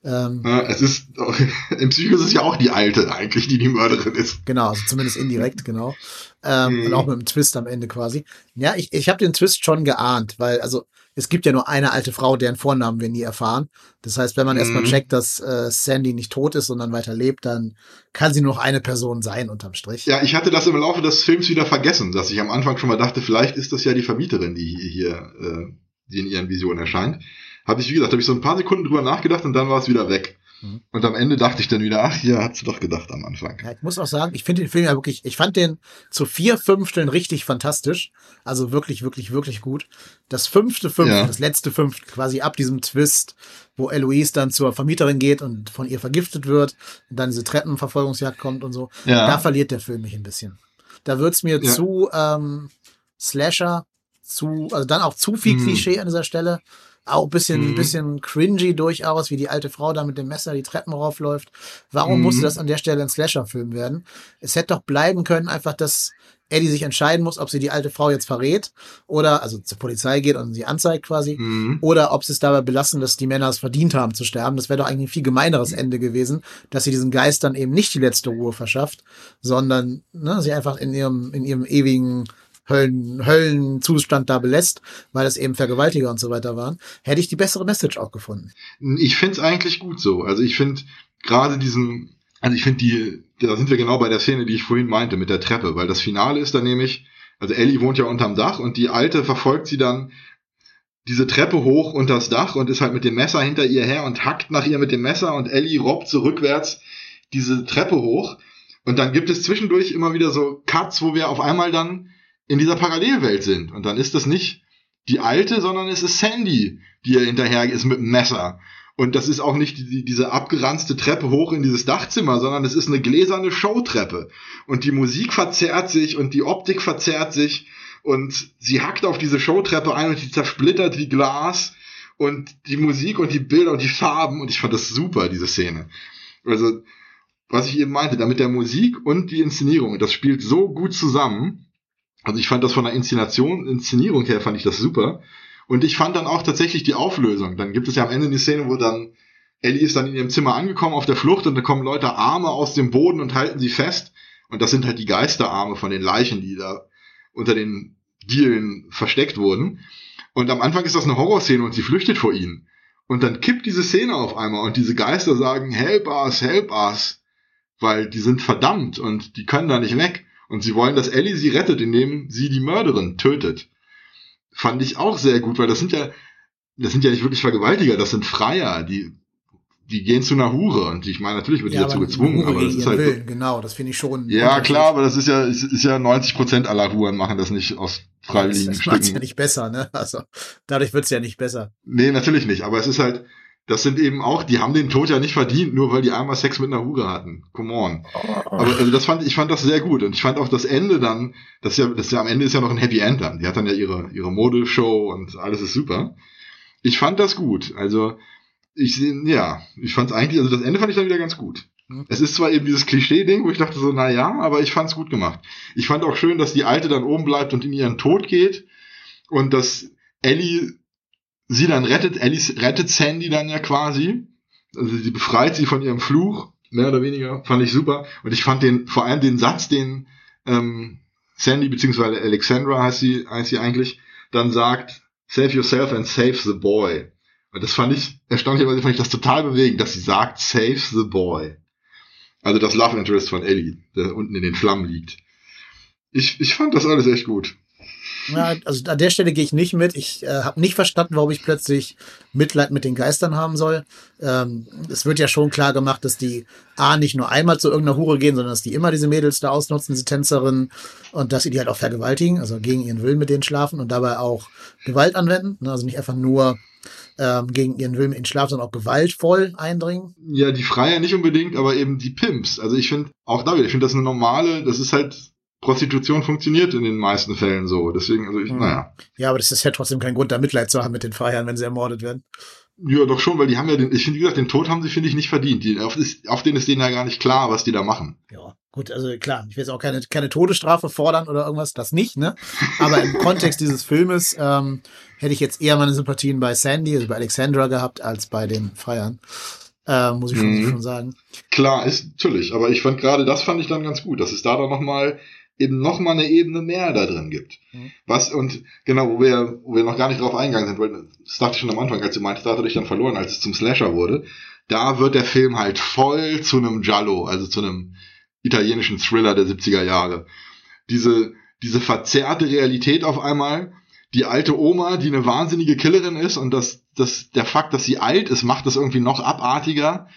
Ähm, ja, es ist, im Psycho ist es ja auch die Alte eigentlich, die die Mörderin ist. Genau, also zumindest indirekt, genau. Ähm, mhm. Und auch mit dem Twist am Ende quasi. Ja, ich, ich habe den Twist schon geahnt, weil, also es gibt ja nur eine alte Frau, deren Vornamen wir nie erfahren. Das heißt, wenn man mhm. erstmal checkt, dass äh, Sandy nicht tot ist, sondern weiter lebt, dann kann sie nur noch eine Person sein, unterm Strich. Ja, ich hatte das im Laufe des Films wieder vergessen, dass ich am Anfang schon mal dachte, vielleicht ist das ja die Vermieterin, die hier, hier äh, die in ihren Visionen erscheint. Habe ich, wie gesagt, habe ich so ein paar Sekunden drüber nachgedacht und dann war es wieder weg. Mhm. Und am Ende dachte ich dann wieder, ach ja, hast du doch gedacht am Anfang. Ja, ich muss auch sagen, ich finde den Film ja wirklich, ich fand den zu vier Fünfteln richtig fantastisch. Also wirklich, wirklich, wirklich gut. Das fünfte Fünftel, ja. das letzte Fünftel, quasi ab diesem Twist, wo Eloise dann zur Vermieterin geht und von ihr vergiftet wird und dann diese Treppenverfolgungsjagd kommt und so. Ja. Da verliert der Film mich ein bisschen. Da wird's mir ja. zu ähm, Slasher, zu, also dann auch zu viel mhm. Klischee an dieser Stelle. Auch ein bisschen, Mhm. bisschen cringy durchaus, wie die alte Frau da mit dem Messer die Treppen raufläuft. Warum Mhm. musste das an der Stelle ein Slasher-Film werden? Es hätte doch bleiben können, einfach, dass Eddie sich entscheiden muss, ob sie die alte Frau jetzt verrät oder, also zur Polizei geht und sie anzeigt quasi, Mhm. oder ob sie es dabei belassen, dass die Männer es verdient haben zu sterben. Das wäre doch eigentlich ein viel gemeineres Ende gewesen, dass sie diesen Geistern eben nicht die letzte Ruhe verschafft, sondern ne, sie einfach in ihrem, in ihrem ewigen Höllen, Höllenzustand da belässt, weil es eben Vergewaltiger und so weiter waren, hätte ich die bessere Message auch gefunden. Ich finde es eigentlich gut so. Also ich finde gerade diesen, also ich finde die, da sind wir genau bei der Szene, die ich vorhin meinte, mit der Treppe, weil das Finale ist dann nämlich, also Ellie wohnt ja unterm Dach und die Alte verfolgt sie dann diese Treppe hoch unters Dach und ist halt mit dem Messer hinter ihr her und hackt nach ihr mit dem Messer und Ellie robbt so rückwärts diese Treppe hoch und dann gibt es zwischendurch immer wieder so Cuts, wo wir auf einmal dann in dieser Parallelwelt sind und dann ist das nicht die Alte, sondern es ist Sandy, die ihr hinterher ist mit dem Messer. Und das ist auch nicht die, diese abgeranzte Treppe hoch in dieses Dachzimmer, sondern es ist eine gläserne Showtreppe. Und die Musik verzerrt sich und die Optik verzerrt sich und sie hackt auf diese Showtreppe ein und die zersplittert wie Glas und die Musik und die Bilder und die Farben und ich fand das super, diese Szene. Also, was ich eben meinte, da mit der Musik und die Inszenierung, das spielt so gut zusammen. Also ich fand das von der Inszenation, Inszenierung her fand ich das super. Und ich fand dann auch tatsächlich die Auflösung. Dann gibt es ja am Ende die Szene, wo dann Ellie ist dann in ihrem Zimmer angekommen auf der Flucht und da kommen Leute Arme aus dem Boden und halten sie fest. Und das sind halt die Geisterarme von den Leichen, die da unter den Dielen versteckt wurden. Und am Anfang ist das eine Horrorszene und sie flüchtet vor ihnen. Und dann kippt diese Szene auf einmal und diese Geister sagen, help us, help us. Weil die sind verdammt und die können da nicht weg. Und sie wollen, dass Ellie sie rettet, indem sie die Mörderin tötet. Fand ich auch sehr gut, weil das sind ja, das sind ja nicht wirklich Vergewaltiger, das sind Freier, die, die gehen zu einer Hure. Und ich meine, natürlich wird die dazu gezwungen, aber das ist halt. Willen, genau, das finde ich schon. Ja, klar, aber das ist ja, ist, ist ja 90 Prozent aller Huren machen das nicht aus Das, freiwilligen das macht's Stücken. ja nicht besser, ne? Also, dadurch wird's ja nicht besser. Nee, natürlich nicht. Aber es ist halt, das sind eben auch, die haben den Tod ja nicht verdient, nur weil die einmal Sex mit einer Hure hatten. Come on. Aber also das fand ich fand das sehr gut und ich fand auch das Ende dann, das ja, das ja am Ende ist ja noch ein Happy End dann. Die hat dann ja ihre ihre Modeshow und alles ist super. Ich fand das gut. Also ich seh- ja, ich fand es eigentlich, also das Ende fand ich dann wieder ganz gut. Mhm. Es ist zwar eben dieses Klischee-Ding, wo ich dachte so, na ja, aber ich fand's gut gemacht. Ich fand auch schön, dass die Alte dann oben bleibt und in ihren Tod geht und dass Ellie sie dann rettet, Ellie rettet Sandy dann ja quasi. Also sie befreit sie von ihrem Fluch, mehr oder weniger, fand ich super. Und ich fand den, vor allem den Satz, den ähm, Sandy, beziehungsweise Alexandra heißt sie, heißt sie eigentlich, dann sagt, save yourself and save the boy. Und das fand ich, erstaunlicherweise fand ich das total bewegend, dass sie sagt, save the boy. Also das Love Interest von Ellie, der unten in den Flammen liegt. Ich, ich fand das alles echt gut. Ja, also an der Stelle gehe ich nicht mit. Ich äh, habe nicht verstanden, warum ich plötzlich Mitleid mit den Geistern haben soll. Ähm, es wird ja schon klar gemacht, dass die A nicht nur einmal zu irgendeiner Hure gehen, sondern dass die immer diese Mädels da ausnutzen, diese Tänzerinnen, und dass sie die halt auch vergewaltigen, also gegen ihren Willen mit denen schlafen und dabei auch Gewalt anwenden. Ne? Also nicht einfach nur ähm, gegen ihren Willen in Schlaf, sondern auch gewaltvoll eindringen. Ja, die Freier nicht unbedingt, aber eben die Pimps. Also ich finde, auch da wieder, ich finde das eine normale, das ist halt, Prostitution funktioniert in den meisten Fällen so. Deswegen, also ich, Mhm. naja. Ja, aber das ist ja trotzdem kein Grund, da Mitleid zu haben mit den Freiern, wenn sie ermordet werden. Ja, doch schon, weil die haben ja den, ich finde, wie gesagt, den Tod haben sie, finde ich, nicht verdient. Die, auf, ist, auf denen ist denen ja gar nicht klar, was die da machen. Ja, gut, also klar, ich will jetzt auch keine, keine Todesstrafe fordern oder irgendwas, das nicht, ne? Aber im Kontext dieses Filmes ähm, hätte ich jetzt eher meine Sympathien bei Sandy, also bei Alexandra gehabt, als bei den Freiern. Äh, muss ich schon, Mhm. schon sagen. Klar, ist natürlich, aber ich fand gerade das fand ich dann ganz gut, dass es da dann nochmal eben nochmal eine Ebene mehr da drin gibt. Mhm. Was, und genau, wo wir, wo wir noch gar nicht drauf eingegangen sind, weil das dachte ich schon am Anfang, als du meintest, da hat er dich dann verloren, als es zum Slasher wurde, da wird der Film halt voll zu einem Giallo, also zu einem italienischen Thriller der 70er Jahre. Diese, diese verzerrte Realität auf einmal, die alte Oma, die eine wahnsinnige Killerin ist und das, das, der Fakt, dass sie alt ist, macht das irgendwie noch abartiger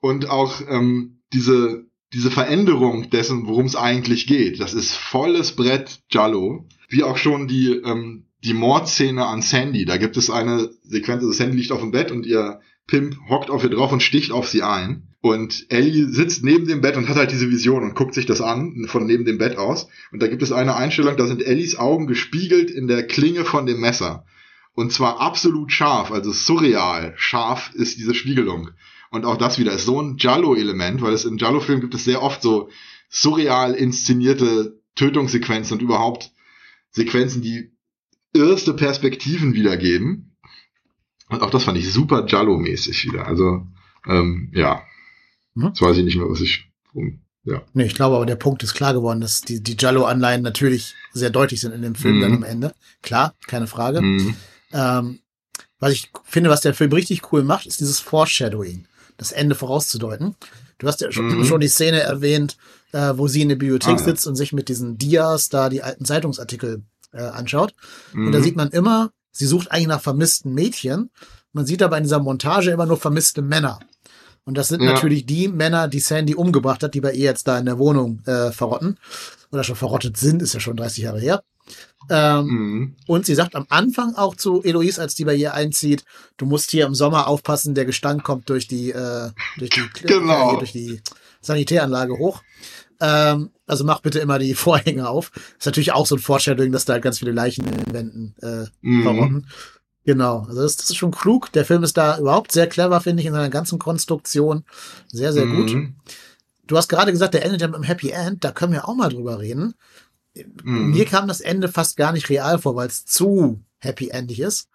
und auch ähm, diese, diese Veränderung dessen, worum es eigentlich geht. Das ist volles Brett Jallo. Wie auch schon die, ähm, die Mordszene an Sandy. Da gibt es eine Sequenz, also Sandy liegt auf dem Bett und ihr Pimp hockt auf ihr drauf und sticht auf sie ein. Und Ellie sitzt neben dem Bett und hat halt diese Vision und guckt sich das an, von neben dem Bett aus. Und da gibt es eine Einstellung, da sind Ellies Augen gespiegelt in der Klinge von dem Messer. Und zwar absolut scharf, also surreal. Scharf ist diese Spiegelung. Und auch das wieder ist so ein Giallo-Element, weil es in Giallo-Filmen gibt es sehr oft so surreal inszenierte Tötungssequenzen und überhaupt Sequenzen, die erste Perspektiven wiedergeben. Und auch das fand ich super Giallo-mäßig wieder. Also, ähm, ja. Hm? Jetzt weiß ich nicht mehr, was ich. Um, ja. Nee, ich glaube aber, der Punkt ist klar geworden, dass die, die Giallo-Anleihen natürlich sehr deutlich sind in dem Film mhm. dann am Ende. Klar, keine Frage. Mhm. Ähm, was ich finde, was der Film richtig cool macht, ist dieses Foreshadowing, das Ende vorauszudeuten. Du hast ja schon, mhm. schon die Szene erwähnt, äh, wo sie in der Bibliothek ah, sitzt und sich mit diesen Dias da die alten Zeitungsartikel äh, anschaut. Mhm. Und da mhm. sieht man immer, sie sucht eigentlich nach vermissten Mädchen. Man sieht aber in dieser Montage immer nur vermisste Männer. Und das sind ja. natürlich die Männer, die Sandy umgebracht hat, die bei ihr jetzt da in der Wohnung äh, verrotten. Oder schon verrottet sind, ist ja schon 30 Jahre her. Ähm, mhm. Und sie sagt am Anfang auch zu Eloise, als die bei ihr einzieht, du musst hier im Sommer aufpassen, der Gestank kommt durch die, äh, durch die, genau. äh, durch die Sanitäranlage hoch. Ähm, also mach bitte immer die Vorhänge auf. Ist natürlich auch so ein Foreshadowing, dass da halt ganz viele Leichen in den Wänden äh, mhm. verrotten. Genau, also das, das, ist schon klug. Der Film ist da überhaupt sehr clever, finde ich, in seiner ganzen Konstruktion. Sehr, sehr mhm. gut. Du hast gerade gesagt, der endet ja mit einem Happy End. Da können wir auch mal drüber reden. Mhm. Mir kam das Ende fast gar nicht real vor, weil es zu happy endig ist.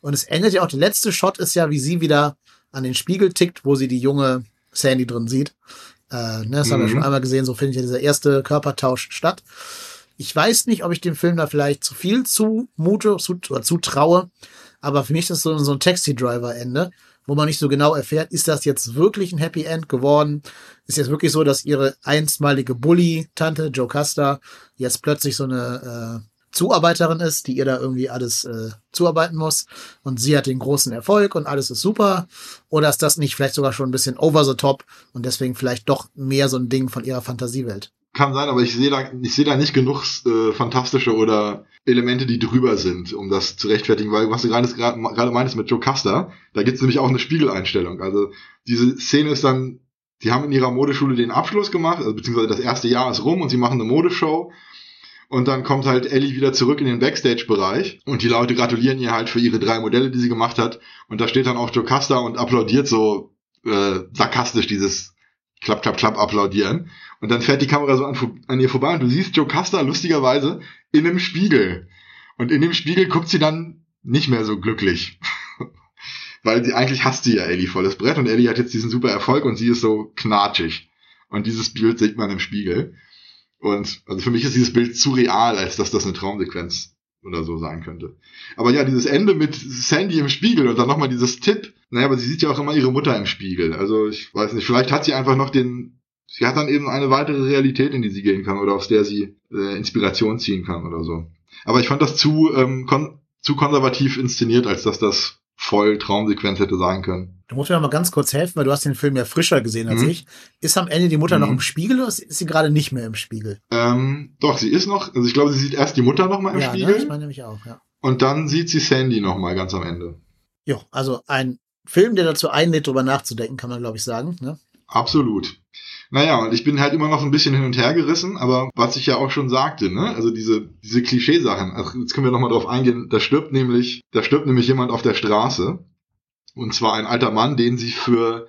Und es endet ja auch, der letzte Shot ist ja, wie sie wieder an den Spiegel tickt, wo sie die junge Sandy drin sieht. Äh, ne, das mhm. haben wir mhm. schon einmal gesehen, so findet ja dieser erste Körpertausch statt. Ich weiß nicht, ob ich dem Film da vielleicht zu viel zumute zu, oder zutraue, aber für mich ist das so, so ein Taxi-Driver-Ende, wo man nicht so genau erfährt, ist das jetzt wirklich ein Happy End geworden? Ist jetzt wirklich so, dass ihre einstmalige Bully-Tante, Joe Custer, jetzt plötzlich so eine äh, Zuarbeiterin ist, die ihr da irgendwie alles äh, zuarbeiten muss und sie hat den großen Erfolg und alles ist super? Oder ist das nicht vielleicht sogar schon ein bisschen over the top und deswegen vielleicht doch mehr so ein Ding von ihrer Fantasiewelt? Kann sein, aber ich sehe da, ich sehe da nicht genug äh, fantastische oder Elemente, die drüber sind, um das zu rechtfertigen, weil was du gerade gerade meintest mit Joe Custer, da gibt's nämlich auch eine Spiegeleinstellung. Also diese Szene ist dann, die haben in ihrer Modeschule den Abschluss gemacht, also beziehungsweise das erste Jahr ist rum und sie machen eine Modeshow und dann kommt halt Ellie wieder zurück in den Backstage-Bereich und die Leute gratulieren ihr halt für ihre drei Modelle, die sie gemacht hat. Und da steht dann auch Jocasta und applaudiert so äh, sarkastisch dieses Klapp, Klapp, Klapp applaudieren. Und dann fährt die Kamera so an, an ihr vorbei und du siehst Jocasta lustigerweise in einem Spiegel. Und in dem Spiegel guckt sie dann nicht mehr so glücklich. Weil sie eigentlich hasst sie ja Ellie volles Brett und Ellie hat jetzt diesen super Erfolg und sie ist so knatschig. Und dieses Bild sieht man im Spiegel. Und also für mich ist dieses Bild zu real, als dass das eine Traumsequenz oder so sein könnte. Aber ja, dieses Ende mit Sandy im Spiegel und dann nochmal dieses Tipp. Naja, aber sie sieht ja auch immer ihre Mutter im Spiegel. Also ich weiß nicht, vielleicht hat sie einfach noch den, sie hat dann eben eine weitere Realität, in die sie gehen kann oder aus der sie äh, Inspiration ziehen kann oder so. Aber ich fand das zu, ähm, kon zu konservativ inszeniert, als dass das voll Traumsequenz hätte sein können. Du musst mir mal ganz kurz helfen, weil du hast den Film ja frischer gesehen als mhm. ich. Ist am Ende die Mutter mhm. noch im Spiegel oder ist sie gerade nicht mehr im Spiegel? Ähm, doch, sie ist noch, also ich glaube, sie sieht erst die Mutter noch mal im ja, Spiegel. Ja, ich meine nämlich auch, ja. Und dann sieht sie Sandy noch mal ganz am Ende. Ja, also ein Film, der dazu einlädt, darüber nachzudenken, kann man glaube ich sagen. Ne? Absolut. Naja, und ich bin halt immer noch ein bisschen hin und her gerissen, aber was ich ja auch schon sagte, ne, also diese, diese Klischeesachen, also jetzt können wir nochmal drauf eingehen, da stirbt nämlich, da stirbt nämlich jemand auf der Straße. Und zwar ein alter Mann, den sie für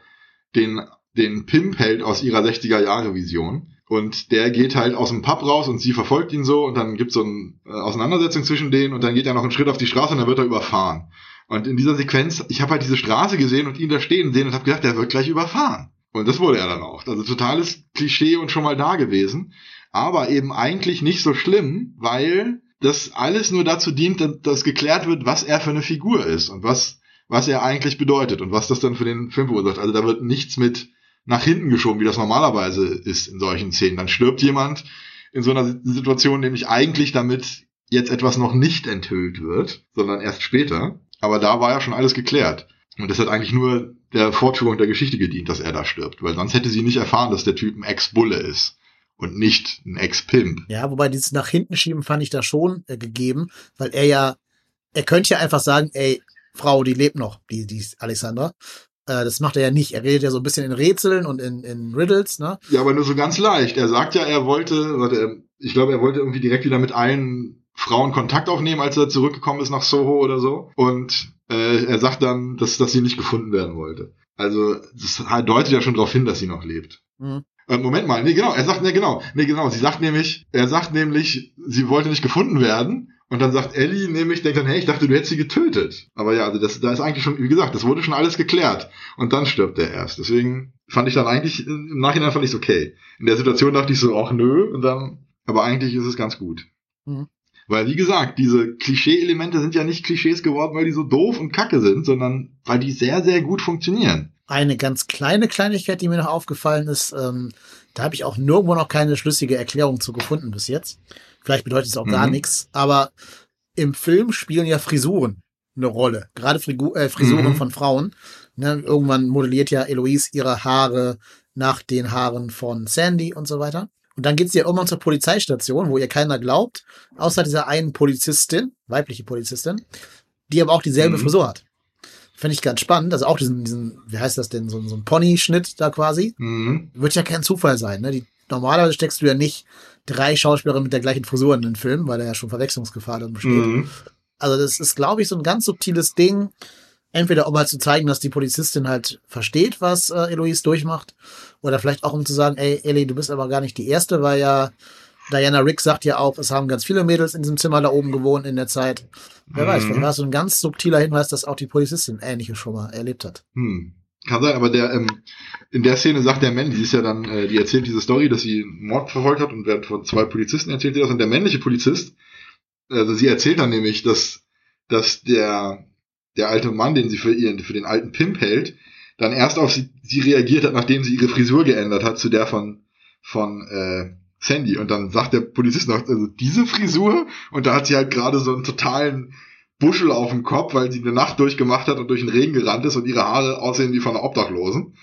den, den Pimp hält aus ihrer 60er Jahre Vision. Und der geht halt aus dem Pub raus und sie verfolgt ihn so und dann gibt's so eine äh, Auseinandersetzung zwischen denen und dann geht er noch einen Schritt auf die Straße und dann wird er überfahren. Und in dieser Sequenz, ich habe halt diese Straße gesehen und ihn da stehen sehen und habe gedacht, der wird gleich überfahren. Und das wurde er dann auch. Also totales Klischee und schon mal da gewesen. Aber eben eigentlich nicht so schlimm, weil das alles nur dazu dient, dass geklärt wird, was er für eine Figur ist und was, was er eigentlich bedeutet und was das dann für den Film verursacht. Also da wird nichts mit nach hinten geschoben, wie das normalerweise ist in solchen Szenen. Dann stirbt jemand in so einer Situation, nämlich eigentlich damit jetzt etwas noch nicht enthüllt wird, sondern erst später. Aber da war ja schon alles geklärt. Und das hat eigentlich nur der Fortführung der Geschichte gedient, dass er da stirbt, weil sonst hätte sie nicht erfahren, dass der Typ ein Ex-Bulle ist und nicht ein Ex-Pimp. Ja, wobei dieses nach hinten schieben fand ich da schon äh, gegeben, weil er ja, er könnte ja einfach sagen, ey, Frau, die lebt noch, die, die ist Alexandra. Äh, das macht er ja nicht. Er redet ja so ein bisschen in Rätseln und in, in Riddles, ne? Ja, aber nur so ganz leicht. Er sagt ja, er wollte, warte, ich glaube, er wollte irgendwie direkt wieder mit allen Frauen Kontakt aufnehmen, als er zurückgekommen ist nach Soho oder so. Und äh, er sagt dann, dass, dass sie nicht gefunden werden wollte. Also das deutet ja schon darauf hin, dass sie noch lebt. Mhm. Äh, Moment mal, nee, genau, er sagt, nee, genau, nee, genau, sie sagt nämlich, er sagt nämlich, sie wollte nicht gefunden werden. Und dann sagt Ellie nämlich, denkt dann, hey, ich dachte, du hättest sie getötet. Aber ja, also das, da ist eigentlich schon, wie gesagt, das wurde schon alles geklärt. Und dann stirbt er erst. Deswegen fand ich dann eigentlich, im Nachhinein fand ich es okay. In der Situation dachte ich so, ach nö, und dann, aber eigentlich ist es ganz gut. Mhm. Weil, wie gesagt, diese Klischee-Elemente sind ja nicht Klischees geworden, weil die so doof und kacke sind, sondern weil die sehr, sehr gut funktionieren. Eine ganz kleine Kleinigkeit, die mir noch aufgefallen ist, ähm, da habe ich auch nirgendwo noch keine schlüssige Erklärung zu gefunden bis jetzt. Vielleicht bedeutet es auch mhm. gar nichts, aber im Film spielen ja Frisuren eine Rolle. Gerade Frigu äh, Frisuren mhm. von Frauen. Ne, irgendwann modelliert ja Eloise ihre Haare nach den Haaren von Sandy und so weiter. Und dann geht sie ja irgendwann zur Polizeistation, wo ihr keiner glaubt, außer dieser einen Polizistin, weibliche Polizistin, die aber auch dieselbe mhm. Frisur hat. Finde ich ganz spannend. Also auch diesen, diesen, wie heißt das denn, so, so ein Pony-Schnitt da quasi. Mhm. Wird ja kein Zufall sein. Ne? Die, normalerweise steckst du ja nicht drei Schauspielerinnen mit der gleichen Frisur in den Film, weil da ja schon Verwechslungsgefahr dann besteht. Mhm. Also das ist, glaube ich, so ein ganz subtiles Ding. Entweder um halt zu zeigen, dass die Polizistin halt versteht, was äh, Eloise durchmacht, oder vielleicht auch um zu sagen, ey, Ellie, du bist aber gar nicht die Erste, weil ja Diana Rick sagt ja auch, es haben ganz viele Mädels in diesem Zimmer da oben gewohnt in der Zeit. Wer mhm. weiß, vielleicht war es so ein ganz subtiler Hinweis, dass auch die Polizistin Ähnliches schon mal erlebt hat. Hm. Kann sein, aber der, ähm, in der Szene sagt der Mann, die ist ja dann, äh, die erzählt diese Story, dass sie einen Mord verfolgt hat und wird von zwei Polizisten erzählt sie das und der männliche Polizist, also sie erzählt dann nämlich, dass, dass der, der alte Mann, den sie für ihren, für den alten Pimp hält, dann erst auf sie, sie reagiert hat, nachdem sie ihre Frisur geändert hat zu der von, von, äh, Sandy. Und dann sagt der Polizist noch, also diese Frisur, und da hat sie halt gerade so einen totalen Buschel auf dem Kopf, weil sie eine Nacht durchgemacht hat und durch den Regen gerannt ist und ihre Haare aussehen wie von einer Obdachlosen.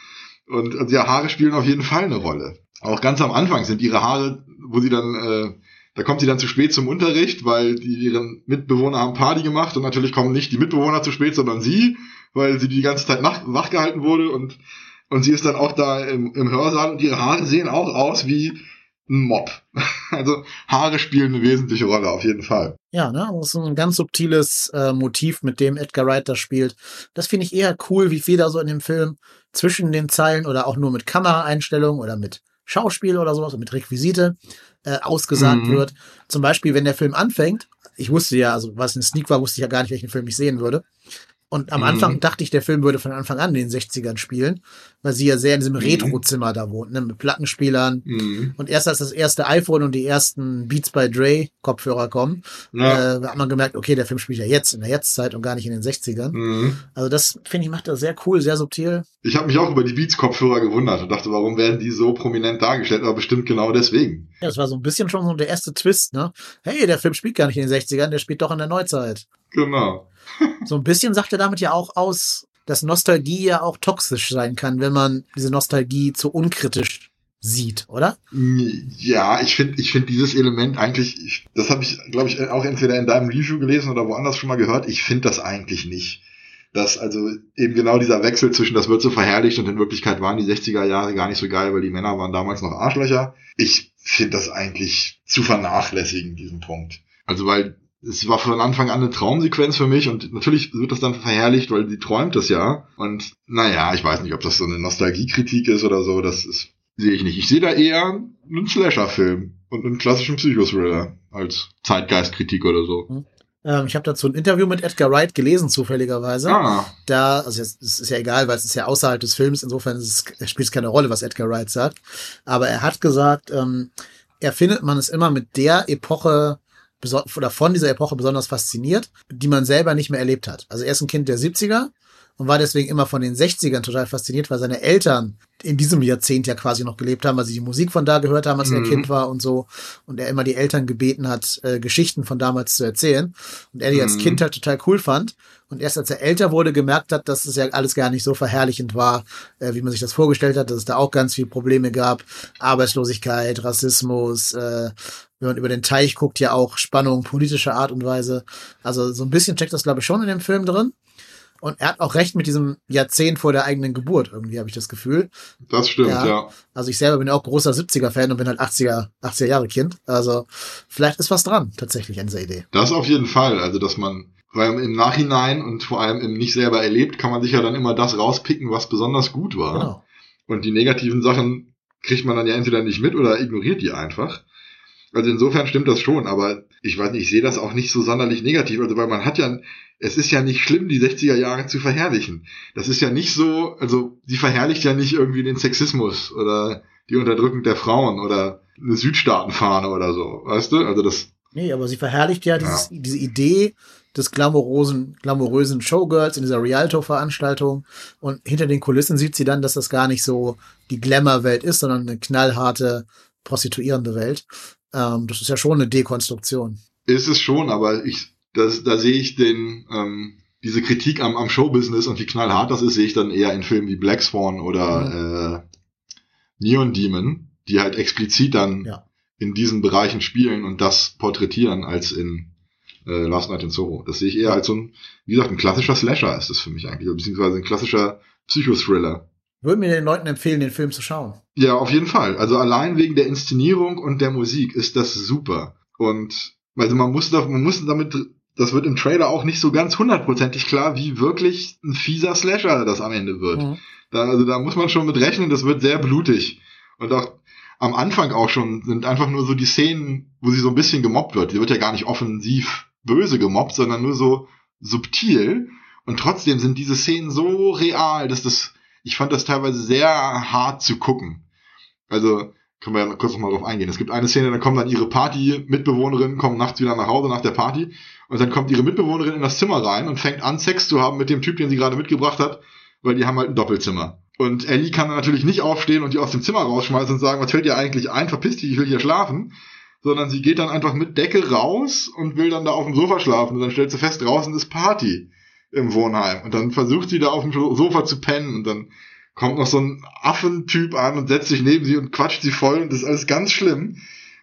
Und also ihre Haare spielen auf jeden Fall eine Rolle. Auch ganz am Anfang sind ihre Haare, wo sie dann, äh, da kommt sie dann zu spät zum Unterricht, weil die ihren Mitbewohner haben Party gemacht und natürlich kommen nicht die Mitbewohner zu spät, sondern sie, weil sie die ganze Zeit nach, wach gehalten wurde und und sie ist dann auch da im, im Hörsaal und ihre Haare sehen auch aus wie ein Mob. Also Haare spielen eine wesentliche Rolle, auf jeden Fall. Ja, ne, das ist ein ganz subtiles äh, Motiv, mit dem Edgar Wright das spielt. Das finde ich eher cool, wie viel da so in dem Film zwischen den Zeilen oder auch nur mit Kameraeinstellungen oder mit Schauspiel oder sowas, mit Requisite äh, ausgesagt mhm. wird. Zum Beispiel, wenn der Film anfängt, ich wusste ja, also was ein Sneak war, wusste ich ja gar nicht, welchen Film ich sehen würde. Und am Anfang mhm. dachte ich, der Film würde von Anfang an in den 60ern spielen, weil sie ja sehr in diesem mhm. Retro-Zimmer da wohnt, ne, mit Plattenspielern. Mhm. Und erst als das erste iPhone und die ersten Beats by Dre Kopfhörer kommen, ja. äh, hat man gemerkt, okay, der Film spielt ja jetzt, in der Jetztzeit und gar nicht in den 60ern. Mhm. Also das, finde ich, macht er sehr cool, sehr subtil. Ich habe mich auch über die Beats Kopfhörer gewundert und dachte, warum werden die so prominent dargestellt? Aber bestimmt genau deswegen. Ja, das war so ein bisschen schon so der erste Twist, ne? Hey, der Film spielt gar nicht in den 60ern, der spielt doch in der Neuzeit. Genau. so ein bisschen sagt er damit ja auch aus, dass Nostalgie ja auch toxisch sein kann, wenn man diese Nostalgie zu unkritisch sieht, oder? Ja, ich finde ich finde dieses Element eigentlich, ich, das habe ich, glaube ich, auch entweder in deinem Review gelesen oder woanders schon mal gehört. Ich finde das eigentlich nicht. Dass also eben genau dieser Wechsel zwischen, das wird so verherrlicht und in Wirklichkeit waren die 60er Jahre gar nicht so geil, weil die Männer waren damals noch Arschlöcher. Ich finde das eigentlich zu vernachlässigen, diesen Punkt. Also weil es war von Anfang an eine Traumsequenz für mich und natürlich wird das dann verherrlicht, weil sie träumt das ja. Und naja, ich weiß nicht, ob das so eine Nostalgiekritik ist oder so, das ist, sehe ich nicht. Ich sehe da eher einen Slasher-Film und einen klassischen Psychothriller als Zeitgeistkritik oder so. Mhm. Ähm, ich habe dazu ein Interview mit Edgar Wright gelesen, zufälligerweise. Ah. Da, also es ist ja egal, weil es ist ja außerhalb des Films, insofern spielt es keine Rolle, was Edgar Wright sagt. Aber er hat gesagt, ähm, er findet man es immer mit der Epoche oder von dieser Epoche besonders fasziniert, die man selber nicht mehr erlebt hat. Also er ist ein Kind der 70er und war deswegen immer von den 60ern total fasziniert, weil seine Eltern in diesem Jahrzehnt ja quasi noch gelebt haben, weil sie die Musik von da gehört haben, als mhm. er Kind war und so. Und er immer die Eltern gebeten hat, äh, Geschichten von damals zu erzählen. Und er die mhm. als Kind halt total cool fand. Und erst als er älter wurde, gemerkt hat, dass es ja alles gar nicht so verherrlichend war, äh, wie man sich das vorgestellt hat, dass es da auch ganz viele Probleme gab. Arbeitslosigkeit, Rassismus, äh, wenn man über den Teich guckt, ja auch Spannung politischer Art und Weise. Also so ein bisschen checkt das, glaube ich, schon in dem Film drin. Und er hat auch recht mit diesem Jahrzehnt vor der eigenen Geburt, irgendwie habe ich das Gefühl. Das stimmt, ja. ja. Also ich selber bin ja auch großer 70er-Fan und bin halt 80er, 80er Jahre Kind. Also vielleicht ist was dran, tatsächlich an dieser Idee. Das auf jeden Fall. Also, dass man weil im Nachhinein und vor allem im nicht selber erlebt, kann man sich ja dann immer das rauspicken, was besonders gut war. Genau. Und die negativen Sachen kriegt man dann ja entweder nicht mit oder ignoriert die einfach. Also insofern stimmt das schon, aber ich weiß nicht, ich sehe das auch nicht so sonderlich negativ, also weil man hat ja, es ist ja nicht schlimm, die 60er Jahre zu verherrlichen. Das ist ja nicht so, also sie verherrlicht ja nicht irgendwie den Sexismus oder die Unterdrückung der Frauen oder eine Südstaatenfahne oder so, weißt du? Also das. Nee, aber sie verherrlicht ja, dieses, ja. diese Idee des glamourösen, glamourösen Showgirls in dieser Rialto-Veranstaltung und hinter den Kulissen sieht sie dann, dass das gar nicht so die Glamour-Welt ist, sondern eine knallharte, prostituierende Welt. Ähm, das ist ja schon eine Dekonstruktion. Ist es schon, aber ich, das, da sehe ich den, ähm, diese Kritik am, am Showbusiness und wie knallhart das ist, sehe ich dann eher in Filmen wie Black Swan oder mhm. äh, Neon Demon, die halt explizit dann ja. in diesen Bereichen spielen und das porträtieren als in äh, Last Night in Soho. Das sehe ich eher als so ein, wie gesagt, ein klassischer Slasher ist das für mich eigentlich, beziehungsweise ein klassischer Psychothriller. Würden mir den Leuten empfehlen, den Film zu schauen. Ja, auf jeden Fall. Also allein wegen der Inszenierung und der Musik ist das super. Und also man muss da, man muss damit, das wird im Trailer auch nicht so ganz hundertprozentig klar, wie wirklich ein fieser Slasher das am Ende wird. Mhm. Da, also da muss man schon mit rechnen, das wird sehr blutig. Und auch am Anfang auch schon sind einfach nur so die Szenen, wo sie so ein bisschen gemobbt wird. Sie wird ja gar nicht offensiv böse gemobbt, sondern nur so subtil. Und trotzdem sind diese Szenen so real, dass das ich fand das teilweise sehr hart zu gucken. Also, können wir ja kurz noch mal drauf eingehen. Es gibt eine Szene, dann kommen dann ihre Party-Mitbewohnerinnen, kommen nachts wieder nach Hause nach der Party und dann kommt ihre Mitbewohnerin in das Zimmer rein und fängt an, Sex zu haben mit dem Typ, den sie gerade mitgebracht hat, weil die haben halt ein Doppelzimmer. Und Ellie kann dann natürlich nicht aufstehen und die aus dem Zimmer rausschmeißen und sagen, was fällt dir eigentlich ein, verpiss dich, ich will hier schlafen. Sondern sie geht dann einfach mit Decke raus und will dann da auf dem Sofa schlafen und dann stellt sie fest, draußen ist Party im Wohnheim. Und dann versucht sie da auf dem Sofa zu pennen und dann kommt noch so ein Affentyp an und setzt sich neben sie und quatscht sie voll und das ist alles ganz schlimm.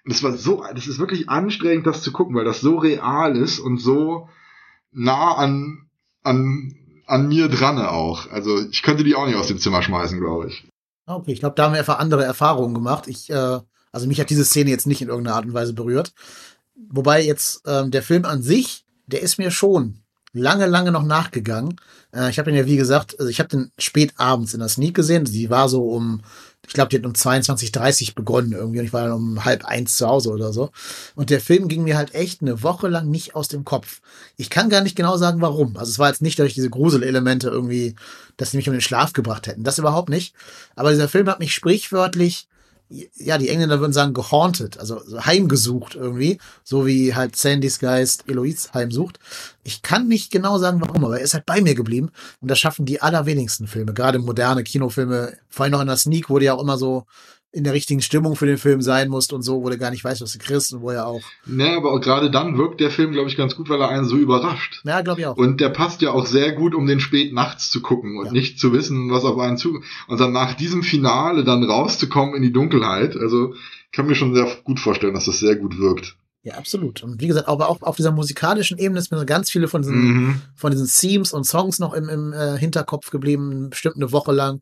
Und das war so, das ist wirklich anstrengend, das zu gucken, weil das so real ist und so nah an, an, an mir dran auch. Also ich könnte die auch nicht aus dem Zimmer schmeißen, glaube ich. Okay, ich glaube, da haben wir einfach andere Erfahrungen gemacht. Ich, äh, also mich hat diese Szene jetzt nicht in irgendeiner Art und Weise berührt. Wobei jetzt ähm, der Film an sich, der ist mir schon lange, lange noch nachgegangen. Äh, ich habe ihn ja, wie gesagt, also ich habe den spät abends in der Sneak gesehen. Sie war so um, ich glaube, die hat um 22.30 begonnen irgendwie und ich war dann um halb eins zu Hause oder so. Und der Film ging mir halt echt eine Woche lang nicht aus dem Kopf. Ich kann gar nicht genau sagen, warum. Also es war jetzt nicht durch diese Gruselelemente irgendwie, dass sie mich um den Schlaf gebracht hätten. Das überhaupt nicht. Aber dieser Film hat mich sprichwörtlich ja, die Engländer würden sagen gehaunted, also heimgesucht irgendwie, so wie halt Sandys Geist Eloise heimsucht. Ich kann nicht genau sagen, warum, aber er ist halt bei mir geblieben und das schaffen die allerwenigsten Filme, gerade moderne Kinofilme, vor allem noch in der Sneak wurde ja auch immer so in der richtigen Stimmung für den Film sein musst und so, wo du gar nicht weißt, was du kriegst und wo er auch. Ne, aber gerade dann wirkt der Film, glaube ich, ganz gut, weil er einen so überrascht. Ja, glaube ich auch. Und der passt ja auch sehr gut, um den spät nachts zu gucken und ja. nicht zu wissen, was auf einen zu. Und dann nach diesem Finale dann rauszukommen in die Dunkelheit. Also, ich kann mir schon sehr gut vorstellen, dass das sehr gut wirkt. Ja, absolut. Und wie gesagt, aber auch auf dieser musikalischen Ebene ist mir ganz viele von diesen, mhm. von diesen Themes und Songs noch im, im äh, Hinterkopf geblieben, bestimmt eine Woche lang.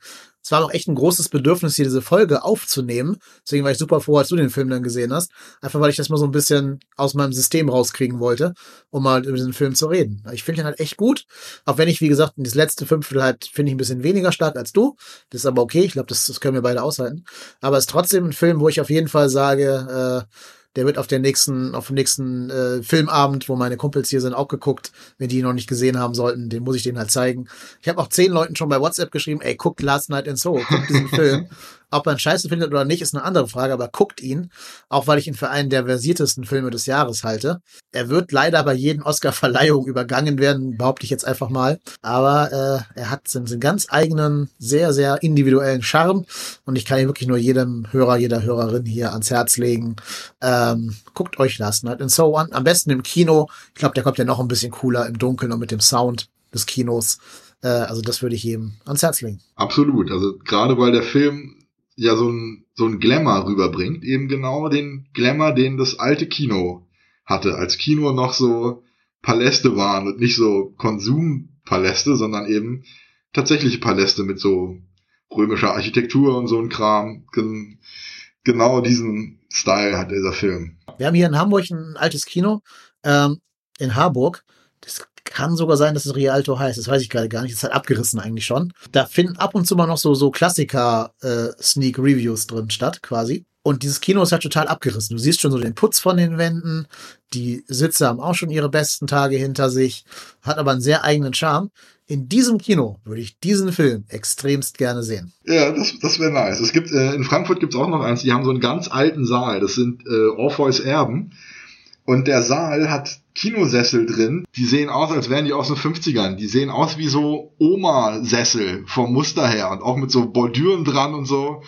Es war auch echt ein großes Bedürfnis, hier diese Folge aufzunehmen. Deswegen war ich super froh, als du den Film dann gesehen hast. Einfach weil ich das mal so ein bisschen aus meinem System rauskriegen wollte, um mal über diesen Film zu reden. Ich finde ihn halt echt gut. Auch wenn ich, wie gesagt, das letzte Fünftel halt finde ich ein bisschen weniger stark als du. Das ist aber okay. Ich glaube, das, das können wir beide aushalten. Aber es ist trotzdem ein Film, wo ich auf jeden Fall sage, äh, der wird auf der nächsten, auf dem nächsten äh, Filmabend, wo meine Kumpels hier sind, auch geguckt. Wenn die ihn noch nicht gesehen haben sollten, den muss ich denen halt zeigen. Ich habe auch zehn Leuten schon bei WhatsApp geschrieben, ey, guckt Last Night in Soho, guckt diesen Film. Ob man Scheiße findet oder nicht, ist eine andere Frage, aber guckt ihn, auch weil ich ihn für einen der versiertesten Filme des Jahres halte. Er wird leider bei jeden Oscar-Verleihung übergangen werden, behaupte ich jetzt einfach mal. Aber äh, er hat seinen ganz eigenen, sehr, sehr individuellen Charme und ich kann ihn wirklich nur jedem Hörer, jeder Hörerin hier ans Herz legen. Ähm, guckt euch Last Night in So an. Am besten im Kino. Ich glaube, der kommt ja noch ein bisschen cooler im Dunkeln und mit dem Sound des Kinos. Äh, also das würde ich jedem ans Herz legen. Absolut. Also gerade weil der Film ja so ein, so ein Glamour rüberbringt, eben genau den Glamour, den das alte Kino hatte, als Kino noch so Paläste waren und nicht so Konsum Paläste, sondern eben tatsächliche Paläste mit so römischer Architektur und so ein Kram. Gen genau diesen Style hat dieser Film. Wir haben hier in Hamburg ein altes Kino, ähm, in Harburg. Das kann sogar sein, dass es Rialto heißt. Das weiß ich gerade gar nicht. Das ist halt abgerissen eigentlich schon. Da finden ab und zu mal noch so, so Klassiker-Sneak-Reviews äh, drin statt, quasi. Und dieses Kino ist halt total abgerissen. Du siehst schon so den Putz von den Wänden. Die Sitze haben auch schon ihre besten Tage hinter sich. Hat aber einen sehr eigenen Charme. In diesem Kino würde ich diesen Film extremst gerne sehen. Ja, das, das wäre nice. Es gibt, äh, in Frankfurt gibt es auch noch eins, die haben so einen ganz alten Saal. Das sind äh, Orpheus Erben. Und der Saal hat Kinosessel drin. Die sehen aus, als wären die aus den 50ern. Die sehen aus wie so Oma-Sessel vom Muster her und auch mit so Bordüren dran und so.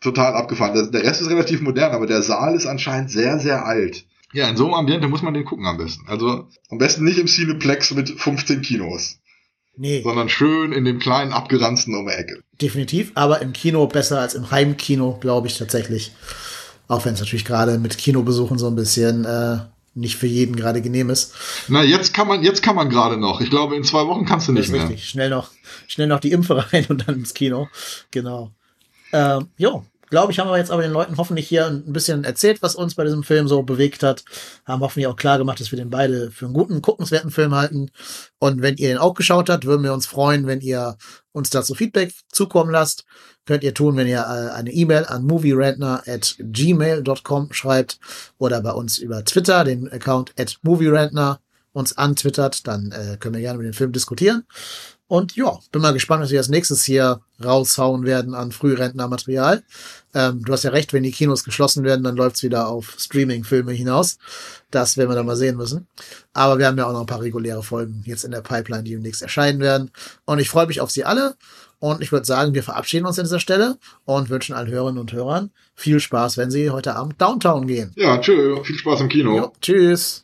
Total abgefahren. Der Rest ist relativ modern, aber der Saal ist anscheinend sehr, sehr alt. Ja, in so einem Ambiente muss man den gucken am besten. Also am besten nicht im Cineplex mit 15 Kinos. Nee. Sondern schön in dem kleinen abgeranzten um die Ecke. Definitiv, aber im Kino besser als im Heimkino, glaube ich tatsächlich. Auch wenn es natürlich gerade mit Kinobesuchen so ein bisschen äh, nicht für jeden gerade genehm ist. Na, jetzt kann man, jetzt kann man gerade noch. Ich glaube, in zwei Wochen kannst du nicht mehr. Richtig. Schnell noch, schnell noch die Impfe rein und dann ins Kino. Genau. Ähm, jo, glaube ich, haben wir jetzt aber den Leuten hoffentlich hier ein bisschen erzählt, was uns bei diesem Film so bewegt hat. Haben hoffentlich auch klar gemacht, dass wir den beide für einen guten, guckenswerten Film halten. Und wenn ihr den auch geschaut habt, würden wir uns freuen, wenn ihr uns dazu Feedback zukommen lasst. Könnt ihr tun, wenn ihr äh, eine E-Mail an movierantner at gmail.com schreibt oder bei uns über Twitter, den Account at movierantner uns antwittert, dann äh, können wir gerne mit dem Film diskutieren. Und ja, bin mal gespannt, was wir als nächstes hier raushauen werden an Frührentnermaterial. Ähm, du hast ja recht, wenn die Kinos geschlossen werden, dann läuft's wieder auf Streaming-Filme hinaus. Das werden wir dann mal sehen müssen. Aber wir haben ja auch noch ein paar reguläre Folgen jetzt in der Pipeline, die demnächst erscheinen werden. Und ich freue mich auf sie alle. Und ich würde sagen, wir verabschieden uns an dieser Stelle und wünschen allen Hörerinnen und Hörern viel Spaß, wenn sie heute Abend Downtown gehen. Ja, tschö, viel Spaß im Kino. Jo, tschüss.